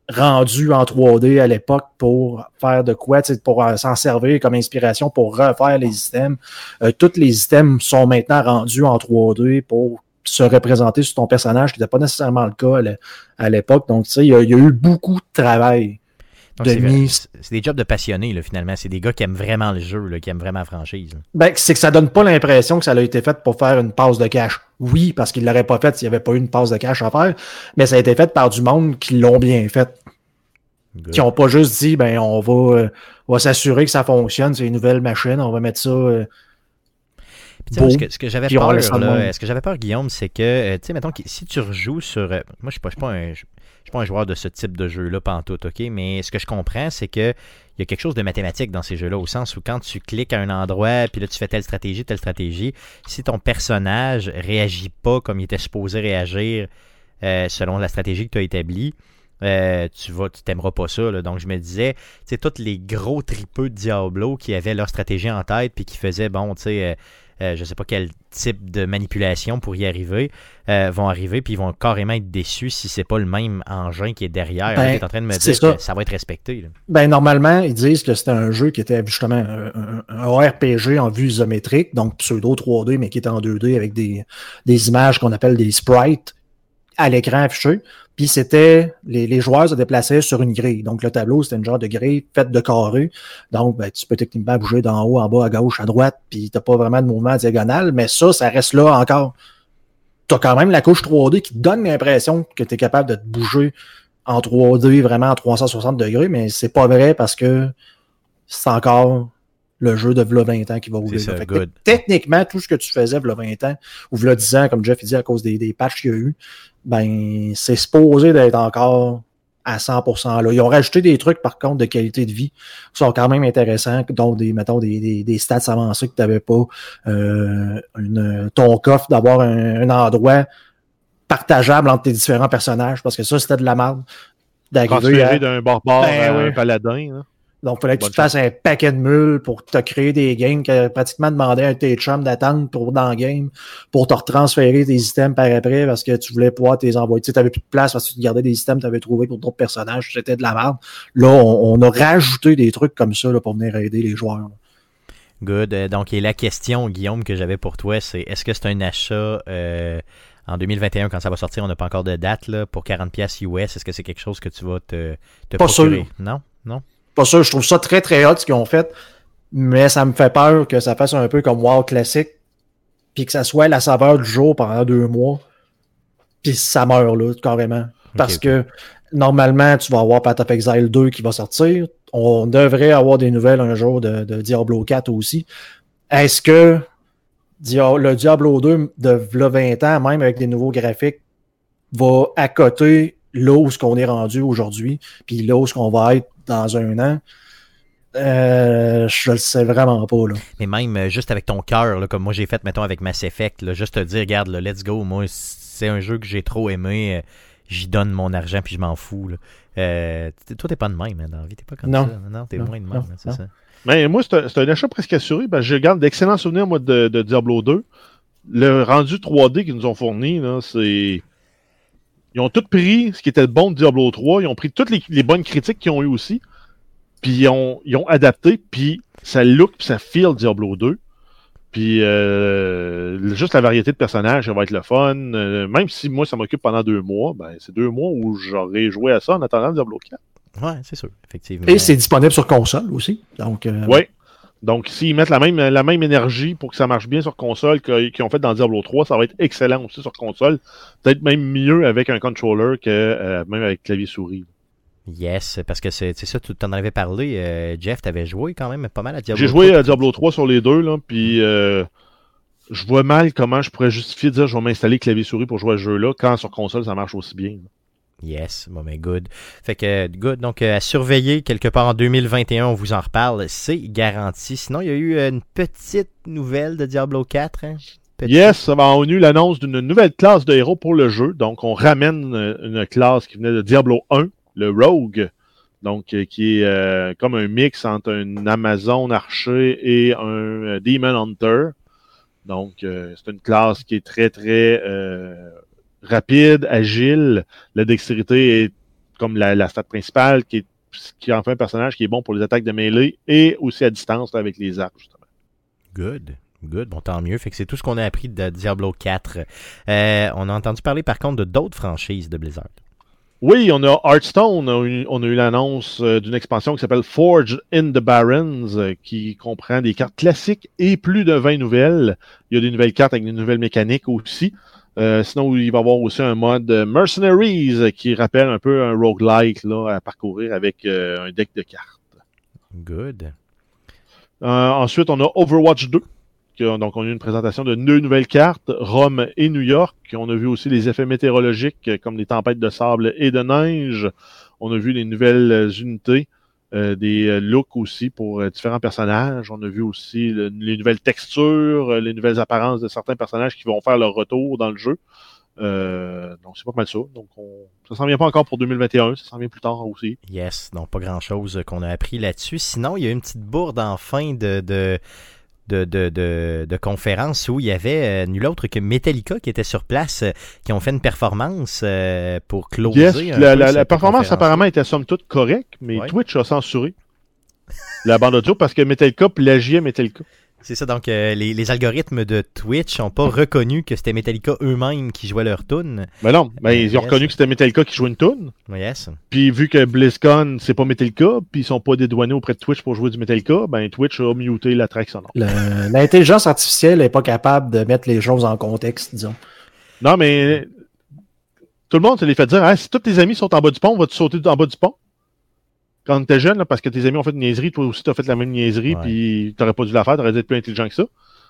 rendus en 3D à l'époque pour faire de quoi, pour euh, s'en servir comme inspiration pour refaire les systèmes. Euh, tous les systèmes sont maintenant rendus en 3D pour se représenter sur ton personnage, qui n'était pas nécessairement le cas à l'époque. Donc, tu sais, il y, a eu beaucoup de travail. C'est des jobs de passionnés, là, finalement. C'est des gars qui aiment vraiment le jeu, là, qui aiment vraiment la franchise. Ben, c'est que ça donne pas l'impression que ça a été fait pour faire une passe de cash. Oui, parce qu'il l'aurait pas fait s'il n'y avait pas eu une passe de cash à faire, mais ça a été fait par du monde qui l'ont bien fait. Qui n'ont pas juste dit, ben, on va, euh, va s'assurer que ça fonctionne, c'est une nouvelle machine, on va mettre ça. Euh, ce que, ce que j'avais peur, là, ce que j'avais peur, Guillaume, c'est que, euh, tu sais, mettons, si tu rejoues sur. moi, je ne suis pas, pas un suis pas un joueur de ce type de jeu-là, pantoute, OK? Mais ce que je comprends, c'est que il y a quelque chose de mathématique dans ces jeux-là, au sens où quand tu cliques à un endroit, puis là, tu fais telle stratégie, telle stratégie, si ton personnage réagit pas comme il était supposé réagir euh, selon la stratégie que tu as établie, euh, tu vas, tu t'aimeras pas ça. Donc je me disais, tu sais, tous les gros tripeux de Diablo qui avaient leur stratégie en tête puis qui faisaient, bon, tu sais, euh, euh, je ne sais pas quel type de manipulation pour y arriver, euh, vont arriver, puis ils vont carrément être déçus si c'est pas le même engin qui est derrière. Ben, est en train de me dire que ça va être respecté. Ben, normalement, ils disent que c'était un jeu qui était justement un, un, RPG en vue isométrique, donc pseudo 3D, mais qui était en 2D avec des, des images qu'on appelle des sprites à l'écran affiché. Puis c'était les, les, joueurs se déplaçaient sur une grille. Donc le tableau, c'était une genre de grille faite de carrés. Donc ben, tu peux techniquement bouger d'en haut, en bas, à gauche, à droite, puis t'as pas vraiment de mouvement diagonal, mais ça, ça reste là encore. Tu as quand même la couche 3D qui te donne l'impression que tu es capable de te bouger en 3D vraiment à 360 degrés, mais c'est pas vrai parce que c'est encore le jeu de v'là 20 ans qui va rouler. techniquement, tout ce que tu faisais v'là 20 ans, ou v'là 10 ans, comme Jeff dit, à cause des, des patchs qu'il y a eu, ben, c'est supposé d'être encore à 100% là. Ils ont rajouté des trucs, par contre, de qualité de vie qui sont quand même intéressants, dont des, mettons, des, des, des stats avancés que tu n'avais pas. Euh, une, ton coffre, d'avoir un, endroit partageable entre tes différents personnages, parce que ça, c'était de la merde. Transféré d'un barbare ben à un paladin. Donc, il fallait que tu te fasses un paquet de mules pour te créer des games qui pratiquement demandé à tes chums d'attendre pour dans le game pour te retransférer tes items par après parce que tu voulais pouvoir tes envoyer. Tu n'avais plus de place parce que tu gardais des items que tu avais trouvé pour d'autres personnages. C'était de la merde. Là, on, a rajouté des trucs comme ça là, pour venir aider les joueurs. Good. Euh, donc, et la question, Guillaume, que j'avais pour toi, c'est est-ce que c'est un achat euh, en 2021 quand ça va sortir On n'a pas encore de date là, pour 40$ US. Est-ce que c'est quelque chose que tu vas te, te pas Sûr. Non? Non? Pas sûr, je trouve ça très très hot ce qu'ils ont fait, mais ça me fait peur que ça fasse un peu comme WoW classique, puis que ça soit la saveur du jour pendant deux mois, puis ça meurt là, carrément. Parce que normalement, tu vas avoir Path of Exile 2 qui va sortir. On devrait avoir des nouvelles un jour de, Diablo 4 aussi. Est-ce que le Diablo 2 de 20 ans, même avec des nouveaux graphiques, va accoter là où ce qu'on est rendu aujourd'hui, puis là où ce qu'on va être dans un an. Euh, je le sais vraiment pas. Là. Mais même euh, juste avec ton cœur, comme moi j'ai fait, mettons, avec Mass Effect, là, juste te dire, regarde, let's go, moi, c'est un jeu que j'ai trop aimé, euh, j'y donne mon argent puis je m'en fous. Là. Euh, toi, t'es pas de même hein, dans la vie, t'es pas comme non. ça. Non, t'es moins de même, c'est ça. Mais moi, c'est un, achat presque assuré. Ben, je garde d'excellents souvenirs, moi, de, de, Diablo 2. Le rendu 3D qu'ils nous ont fourni, c'est ils ont tout pris ce qui était le bon de Diablo 3. Ils ont pris toutes les, bonnes critiques qu'ils ont eu aussi. Puis ils ont, ils ont adapté. Puis ça look, puis ça feel Diablo 2. Puis euh, juste la variété de personnages, ça va être le fun. Euh, même si moi, ça m'occupe pendant deux mois, ben, c'est deux mois où j'aurais joué à ça en attendant Diablo 4. Ouais, c'est sûr, effectivement. Et c'est disponible sur console aussi. Donc, euh... Oui, donc, s'ils mettent la même, la même énergie pour que ça marche bien sur console qu'ils ont fait dans Diablo 3, ça va être excellent aussi sur console. Peut-être même mieux avec un controller que euh, même avec clavier-souris. Yes, parce que c'est ça, tu en avais parlé. Euh, Jeff, tu avais joué quand même pas mal à Diablo 3. J'ai joué à Diablo 3 sur les deux, là, puis euh, je vois mal comment je pourrais justifier de dire je vais m'installer clavier-souris pour jouer à ce jeu-là quand sur console ça marche aussi bien. Yes, bon, mais good. Fait que, good. Donc, euh, à surveiller quelque part en 2021, on vous en reparle. C'est garanti. Sinon, il y a eu une petite nouvelle de Diablo 4. Hein? Yes, va en eu l'annonce d'une nouvelle classe de héros pour le jeu. Donc, on ramène une, classe qui venait de Diablo 1, le Rogue. Donc, euh, qui est euh, comme un mix entre un Amazon archer et un euh, Demon Hunter. Donc, euh, c'est une classe qui est très, très euh, rapide, agile. La dextérité est comme la, la stat principale, qui est, qui en fait un personnage qui est bon pour les attaques de mêlée et aussi à distance là, avec les arcs, justement. Good. Good, bon tant mieux. Fait que c'est tout ce qu'on a appris de Diablo 4. Euh, on a entendu parler par contre de d'autres franchises de Blizzard. Oui, on a Hearthstone. On a eu, on a eu l'annonce euh, d'une expansion qui s'appelle Forge in the Barrens, euh, qui comprend des cartes classiques et plus de 20 nouvelles. Il y a des nouvelles cartes avec des nouvelles mécaniques aussi. Euh, sinon, il va y avoir aussi un mode Mercenaries euh, qui rappelle un peu un roguelike là, à parcourir avec euh, un deck de cartes. Good. Euh, ensuite, on a Overwatch 2. qui a- donc, on a eu une présentation de deux nouvelles cartes, Rome et New York. On a vu aussi les effets météorologiques euh, comme les tempêtes de sable et de neige. On a vu les nouvelles euh, unités, euh, des euh, looks aussi pour euh, différents personnages. On a vu aussi le- les nouvelles textures, euh, les nouvelles apparences de certains personnages qui vont faire leur retour dans le jeu. Euh, donc, c'est pas mal ça. Donc, on... ça s'en vient pas encore pour 2021, ça s'en vient plus tard aussi. Yes, donc pas grand-chose qu'on a appris là-dessus. Sinon, il y a une petite bourde en fin de, de, de, de, de, de conférence où il y avait euh, nul autre que Metallica qui était sur place, euh, qui ont fait une performance euh, pour closer. Yes, un la, peu la- performance apparemment était somme toute correcte, mais Ouais. Twitch a censuré la bande audio parce que Metallica plagiait Metallica. C'est ça, donc euh, les, les algorithmes de Twitch n'ont pas reconnu que c'était Metallica eux-mêmes qui jouaient leur tune. Mais non, ben, Euh, ils ont yes. reconnu que c'était Metallica qui jouait une tune. Yes. Puis vu que BlizzCon, c'est pas Metallica, puis ils sont pas dédouanés auprès de Twitch pour jouer du Metallica, ben Twitch a muté la track sonore. Le- L'intelligence artificielle n'est pas capable de mettre les choses en contexte, disons. Non, mais tout le monde se les fait dire Ah, si tous tes amis sont en bas du pont, vas-tu sauter en bas du pont? Quand t'es jeune, là, parce que tes amis ont fait une niaiserie, toi aussi t'as fait la même niaiserie, puis t'aurais pas dû la faire, t'aurais dû être plus intelligent que ça.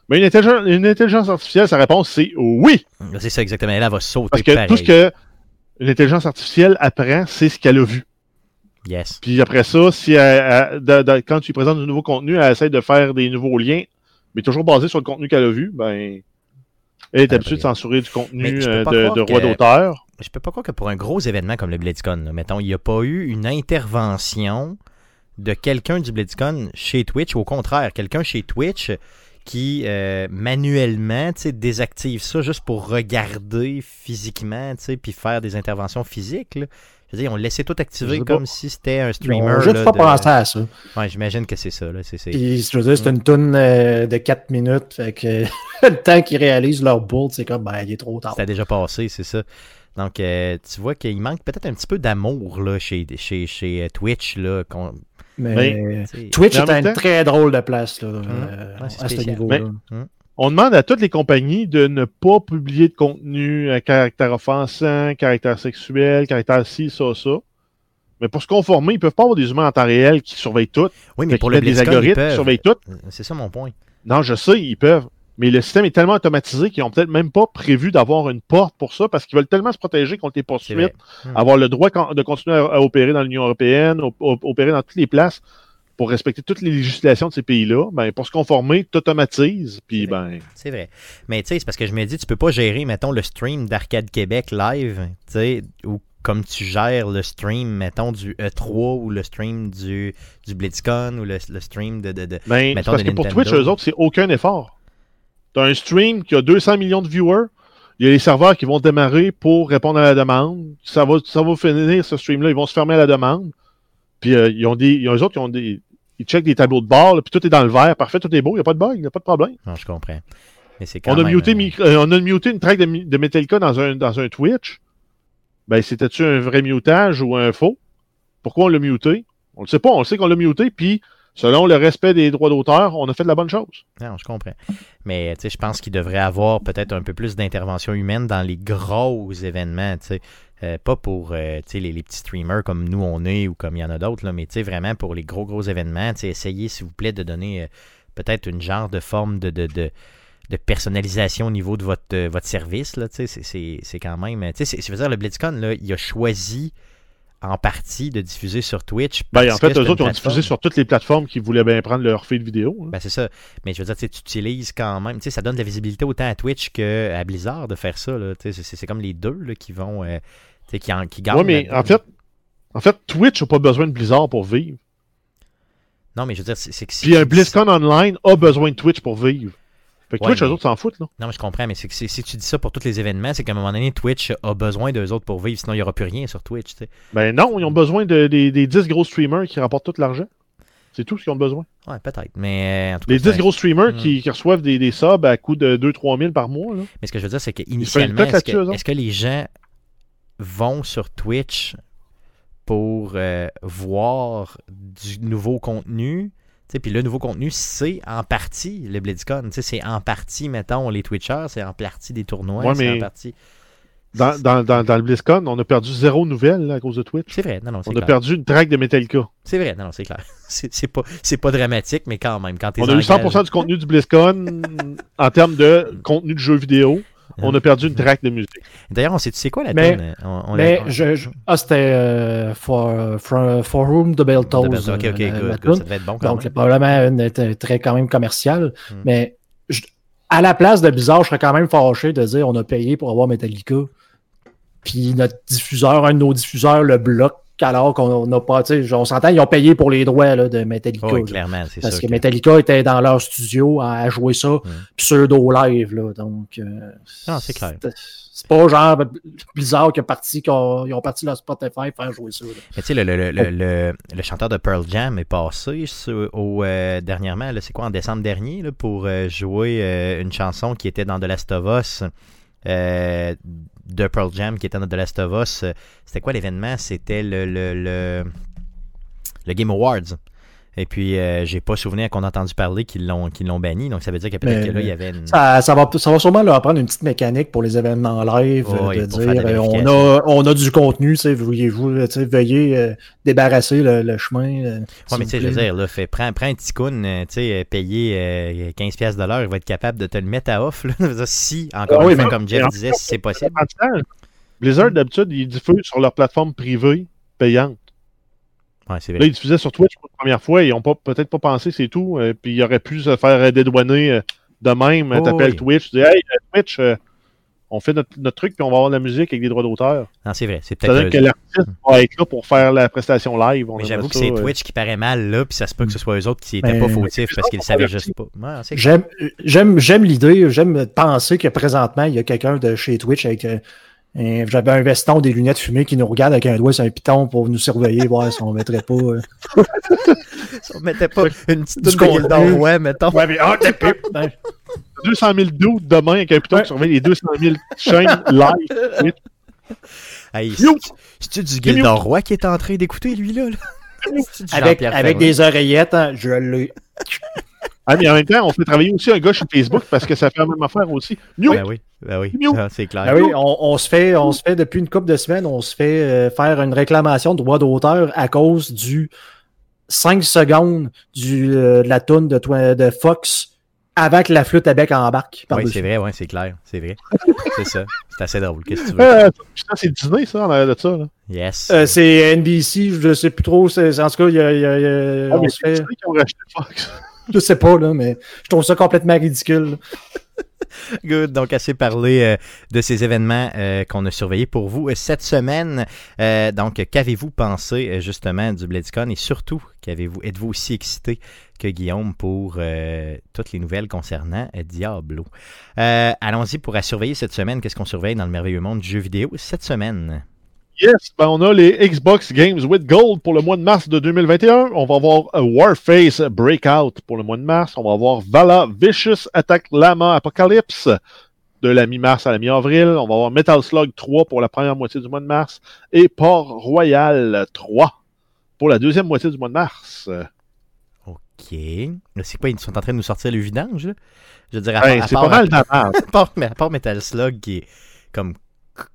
Mais une intelligence, une intelligence artificielle, sa réponse c'est oui! C'est ça exactement. Elle elle va sauter Parce que pareil. tout ce que une intelligence artificielle apprend, c'est ce qu'elle a vu. Yes. Puis après ça, si elle- elle- de- de- quand tu lui présentes du nouveau contenu, elle essaie de faire des nouveaux liens, mais toujours basé sur le contenu qu'elle a vu, ben elle est Ah, habituée de censurer du contenu euh, de, de droit que- d'auteur. Je peux pas croire que pour un gros événement comme le BlizzCon, là, mettons, il n'y a pas eu une intervention de quelqu'un du BlizzCon chez Twitch. Au contraire, quelqu'un chez Twitch qui euh, manuellement tu sais, désactive ça juste pour regarder physiquement tu sais, puis faire des interventions physiques. là. Je veux dire, on laissait tout Je pas. comme si c'était un streamer. ont juste pas de- pensé à ça. Ouais, j'imagine que c'est ça. Là. C'est, je veux dire, c'est une toune euh, de 4 minutes. Fait que <laughs> le temps qu'ils réalisent leur build, c'est comme, ben, il est trop tard. C'était déjà passé, c'est ça. Donc, euh, tu vois qu'il manque peut-être un petit peu d'amour là, chez, chez, chez Twitch. Là, qu'on- Mais. Twitch est une très drôle de place là, euh, Ouais, c'est à ce spécial. niveau-là. On demande à toutes les compagnies de ne pas publier de contenu à caractère offensant, caractère sexuel, caractère ci, ça, ça. Mais pour se conformer, ils peuvent pas avoir des humains en temps réel qui surveillent tout. Oui, mais Fait pour le des ils algorithmes qui surveillent tout. C'est ça mon point. Non, je sais, ils peuvent. Mais le système est tellement automatisé qu'ils ont peut-être même pas prévu d'avoir une porte pour ça parce qu'ils veulent tellement se protéger contre les poursuites. Hmm. avoir le droit de continuer à, opérer dans l'Union européenne, op- op- opérer dans toutes les places pour respecter toutes les législations de ces pays-là. Ben, pour se conformer, tu automatises. Puis, C'est ben, C'est vrai. Mais tu sais, c'est parce que je me dis, tu peux pas gérer, mettons, le stream d'Arcade Québec live, tu sais, ou comme tu gères le stream, mettons, du E3 ou le stream du, du BlizzCon ou le, le stream de. de, de- Ben, Mettons parce de que pour. Twitch, eux autres, c'est aucun effort. Tu as un stream qui a 200 millions de viewers. Il y a les serveurs qui vont démarrer pour répondre à la demande. Ça va, ça va finir, ce stream-là. Ils vont se fermer à la demande. Puis, euh, ils ont des, ils ont eux autres qui ont des, ils checkent des tableaux de bord, là, puis tout est dans le vert. Parfait, tout est beau. Il n'y a pas de bug, il n'y a pas de problème. Non, je comprends. Mais c'est quand On a, même, muté, euh, euh, on a muté une track de, de Metallica dans un, dans un Twitch. Ben, c'était-tu un vrai mutage ou un faux? Pourquoi on l'a muté? On le sait pas. On le sait qu'on l'a muté, puis selon le respect des droits d'auteur, on a fait de la bonne chose. Non, je comprends. Mais je pense qu'il devrait avoir peut-être un peu plus d'intervention humaine dans les gros événements. Euh, pas pour euh, les, petits streamers comme nous on est ou comme il y en a d'autres, mais vraiment pour les gros gros événements, essayez s'il vous plaît de donner euh, peut-être une genre de forme de, personnalisation au niveau de votre, service. C'est- quand même. Je veux dire, le BlizzCon, là, il a choisi en partie de diffuser sur Twitch. Ben, en fait, eux autres, ont diffusé sur toutes les plateformes qui voulaient bien prendre leur feed vidéo. hein. Ben, c'est ça. Mais je veux dire, tu utilises quand même. Tu sais, ça donne de la visibilité autant à Twitch qu'à Blizzard de faire ça. C'est comme les deux là, qui vont. euh, qui, en, qui gagnent. Oui, mais en fait, En fait, Twitch n'a pas besoin de Blizzard pour vivre. Non, mais je veux dire, c'est que si. Puis un BlizzCon Online a besoin de Twitch pour vivre. Fait que Ouais, Twitch, mais- eux autres s'en foutent, là. Non, mais je comprends, mais c'est que si, tu dis ça pour tous les événements, c'est qu'à un moment donné, Twitch a besoin d'eux autres pour vivre, sinon il n'y aura plus rien sur Twitch, tu sais. Ben non, ils ont besoin de- des, des 10 gros streamers qui rapportent tout l'argent. C'est tout ce qu'ils ont besoin. Ouais, peut-être. Mais euh, en tout cas, Les c'est 10 un- gros streamers Mm. qui, qui reçoivent des, des subs à coût de 2-3 000 par mois. Là. Mais ce que je veux dire, c'est qu'initialement, est-ce que, est-ce que les gens vont sur Twitch pour euh, voir du nouveau contenu? Puis le nouveau contenu, c'est en partie le BlizzCon. C'est en partie, mettons, les Twitchers, c'est en partie des tournois, Ouais, c'est en partie. Dans, dans, dans, dans le BlizzCon, on a perdu zéro nouvelle là, à cause de Twitch. C'est vrai, non, On a perdu une track de Metallica. C'est vrai, non, non, c'est clair. <laughs> C'est pas, pas dramatique, mais quand même, quand On a eu 100% du contenu du BlizzCon <laughs> en termes de contenu de jeux vidéo. On a perdu une track de musique. D'ailleurs, on sait, tu sais quoi la Mais- tune? On- on Mais on- je, je- ah, c'était euh, for, for, for Room de Beltos. Ok, ok, euh, good. Ça devait être bon quand Donc, même. probablement une était très quand même commerciale. Mm. Mais je- à la place de Bizarre, je serais quand même fâché de dire on a payé pour avoir Metallica. Puis notre diffuseur, un de nos diffuseurs, le bloque, alors qu'on n'a pas. tu sais, On s'entend, ils ont payé pour les droits là, de Metallica. Oui, clairement, c'est parce que que- Metallica était dans leur studio à jouer ça Mm. pseudo live. Là, donc, euh, Non, c'est clair. C'est pas genre Blizzard qui a parti, qui ont, ont parti leur Spotify faire jouer ça. là. Mais tu sais, le, le, le, le, le- le chanteur de Pearl Jam est passé sur- au, euh, dernièrement, là, c'est quoi, en décembre dernier, là, pour euh, jouer euh, une chanson qui était dans The Last of Us, euh, de Pearl Jam, qui était dans The Last of Us. Euh, C'était quoi l'événement? C'était le, le, le, le Game Awards. Et puis, euh, j'ai pas souvenir qu'on a entendu parler qu'ils l'ont qu'ils l'ont banni, donc ça veut dire que peut-être que là, il y avait une... Ça, ça va, ça va sûrement leur prendre une petite mécanique pour les événements live, Oh, euh, oui, de dire euh, on, a, on a du contenu, tu sais, veuillez-vous, tu sais, veuillez euh, débarrasser le, le chemin. euh, Ouais, s'il mais tu sais, je veux dire, là, fait, prends, prends un euh, tu sais, euh, payé euh, 15$ piastres de l'heure, il va être capable de te le mettre à off. Là. <laughs> Si, encore Ah une oui, fois, comme Jeff disait, si c'est possible. Blizzard, d'habitude, ils diffusent sur leur plateforme privée payante. Ouais, Là, vrai. ils diffusaient sur Twitch pour la première fois. Ils n'ont peut-être pas pensé, c'est tout. euh, puis ils auraient pu se faire dédouaner euh, de même. Oh, T'appelles oui. Twitch, tu dis Hey, euh, Twitch, euh, on fait notre, notre truc, puis on va avoir de la musique avec des droits d'auteur. Non, c'est vrai. C'est C'est-à-dire peut-être. que l'artiste va être là pour faire la prestation live. On Mais j'avoue que c'est euh, Twitch qui paraît mal, là, puis ça se peut que ce soit eux autres qui n'étaient Mais- pas fautifs parce qu'ils le savaient juste pas. Ouais, J'aime, l'idée, j'aime penser que présentement, il y a quelqu'un de chez Twitch avec euh, un- j'avais un veston, des lunettes fumées qui nous regarde avec un doigt sur un piton pour nous surveiller, voir si on mettrait pas. euh, <laughs> On mettait pas une petite toune de. Gildor, ouais, mettons. Ouais, mais ah, t'es pip! Ben, 200 000 doutes demain avec un piton Ouais. qui surveille les 200 000 chaînes live. Hey, c'est-tu du Gildor Roy qui est en train d'écouter, lui, là? là? Avec avec des oreillettes, hein, je l'ai. Ah, mais en même temps, on fait travailler aussi un gars chez Facebook parce que ça fait la même affaire aussi. New! Ben oui, ben oui, c'est clair. Ben oui, on, on se fait, on se fait depuis une couple de semaines, on se fait euh, faire une réclamation de droit d'auteur à cause du 5 secondes du, euh, de la toune de, de Fox avant que la flûte à bec embarque. Oui, c'est vrai, ouais, c'est clair, c'est vrai. <laughs> c'est ça. C'est assez drôle. Qu'est-ce que tu veux? Euh, putain, c'est Disney, ça, en arrière de ça. Là. Yes. Euh, c'est NBC, je sais plus trop. c'est- En tout cas, il y a, y a- il y a- Ah, on mais se c'est fait. Disney qui ont racheté Fox. Je sais pas, là, mais je trouve ça complètement ridicule. <laughs> Good. Donc, assez parlé euh, de ces événements euh, qu'on a surveillés pour vous euh, cette semaine. Donc, qu'avez-vous pensé justement du BlizzCon et surtout, qu'avez-vous, êtes-vous aussi excité que Guillaume pour toutes les nouvelles concernant Diablo? Allons-y pour à surveiller cette semaine. Qu'est-ce qu'on surveille dans le merveilleux monde du jeu vidéo cette semaine? Yes, ben on a les Xbox Games with Gold pour le mois de mars de 2021. On va avoir euh, Warface Breakout pour le mois de mars. On va avoir Vala Vicious Attack Lama Apocalypse de la mi-mars à la mi-avril. On va avoir Metal Slug 3 pour la première moitié du mois de mars et Port Royal 3 pour la deuxième moitié du mois de mars. OK. C'est quoi? Ils sont en train de nous sortir le vidange, là? Je veux dire, à, ben, part- à c'est part- pas mal <laughs> à part, à part Metal Slug qui est comme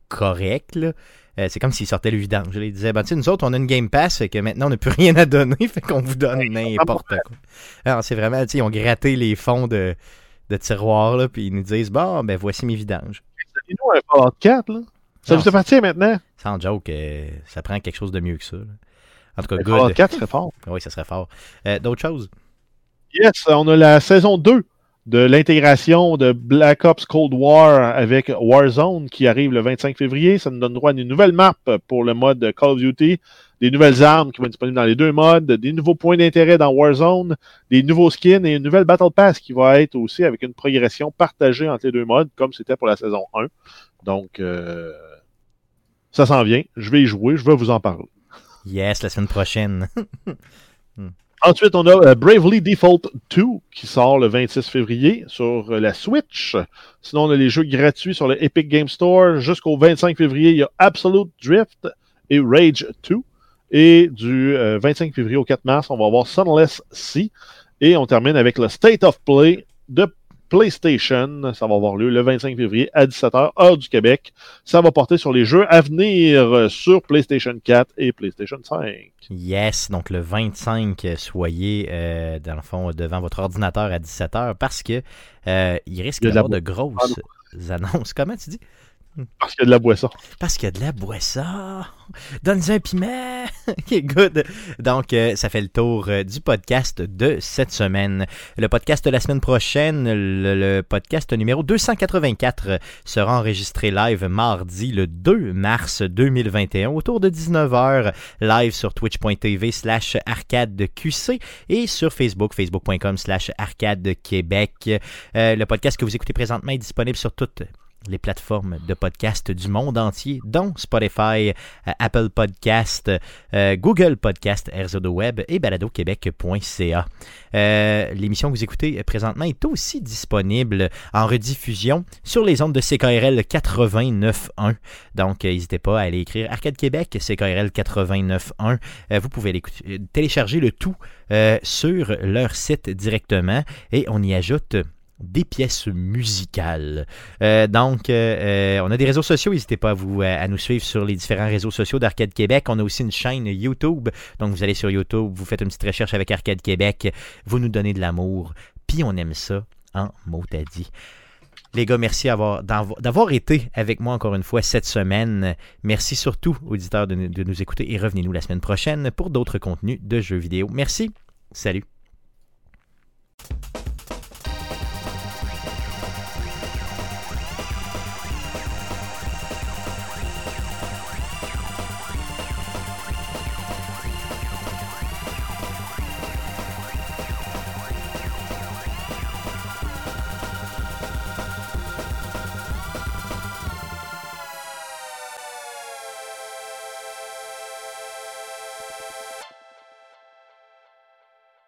correct, là, euh, c'est comme s'ils sortaient le vidange. Je les disais, ben, tu sais, nous autres, on a une Game Pass, fait que maintenant, on n'a plus <laughs> rien à donner, fait qu'on vous donne n'importe quoi. Alors, c'est vraiment, tu sais, ils ont gratté les fonds de, de tiroir, là, puis ils nous disent, bon, ben, voici mes vidanges. Nous, un Fallout 4, là. Ça vous appartient maintenant? Sans joke, euh, ça prend quelque chose de mieux que ça. là. En tout cas, good. 4 serait fort. Oui, ça serait fort. Euh, D'autres choses? Yes, on a la saison 2 de l'intégration de Black Ops Cold War avec Warzone qui arrive le 25 février. Ça nous donne droit à une nouvelle map pour le mode Call of Duty, des nouvelles armes qui vont être disponibles dans les deux modes, des nouveaux points d'intérêt dans Warzone, des nouveaux skins et une nouvelle Battle Pass qui va être aussi avec une progression partagée entre les deux modes, comme c'était pour la saison 1. Donc, euh, ça s'en vient. Je vais y jouer, je vais vous en parler. Yes, la semaine prochaine. <laughs> Ensuite, on a euh, Bravely Default 2 qui sort le 26 février sur euh, la Switch. Sinon, on a les jeux gratuits sur le Epic Game Store. Jusqu'au 25 février, il y a Absolute Drift et Rage 2. Et du 25 euh, février au 4 mars, on va avoir Sunless Sea. Et on termine avec le State of Play de PlayStation. Ça va avoir lieu le 25 février à 17h, heure du Québec. Ça va porter sur les jeux à venir sur PlayStation 4 et PlayStation 5. Yes, donc le 25, soyez euh, dans le fond devant votre ordinateur à 17h parce que euh, il risque d'avoir de grosses annonces. <laughs> Comment tu dis? Parce qu'il y a de la boisson. Parce qu'il y a de la boisson. Donne-nous un piment. <laughs> ok, good. Donc, euh, ça fait le tour euh, du podcast de cette semaine. Le podcast de la semaine prochaine, le, podcast numéro 284, sera enregistré live mardi le 2 mars 2021 autour de 19h, live sur twitch.tv slash arcadeqc et sur Facebook, facebook.com slash arcadequebec. Euh, le podcast que vous écoutez présentement est disponible sur toutes les plateformes de podcast du monde entier, dont Spotify, euh, Apple Podcast, euh, Google Podcast, RZO Web et baladoquebec.ca. Euh, l'émission que vous écoutez présentement est aussi disponible en rediffusion sur les ondes de CKRL 89.1. Donc, n'hésitez pas à aller écrire Arcade Québec, CKRL 89.1. vous pouvez télécharger le tout sur leur site directement et on y ajoute des pièces musicales. Euh, donc, euh, euh, on a des réseaux sociaux. N'hésitez pas à, nous suivre sur les différents réseaux sociaux d'Arcade Québec. On a aussi une chaîne YouTube. Donc, vous allez sur YouTube, vous faites une petite recherche avec Arcade Québec. Vous nous donnez de l'amour. Puis, on aime ça en mot à dit. Les gars, merci d'avoir été avec moi encore une fois cette semaine. Merci surtout, auditeurs, de, de nous écouter et revenez-nous la semaine prochaine pour d'autres contenus de jeux vidéo. Merci. Salut.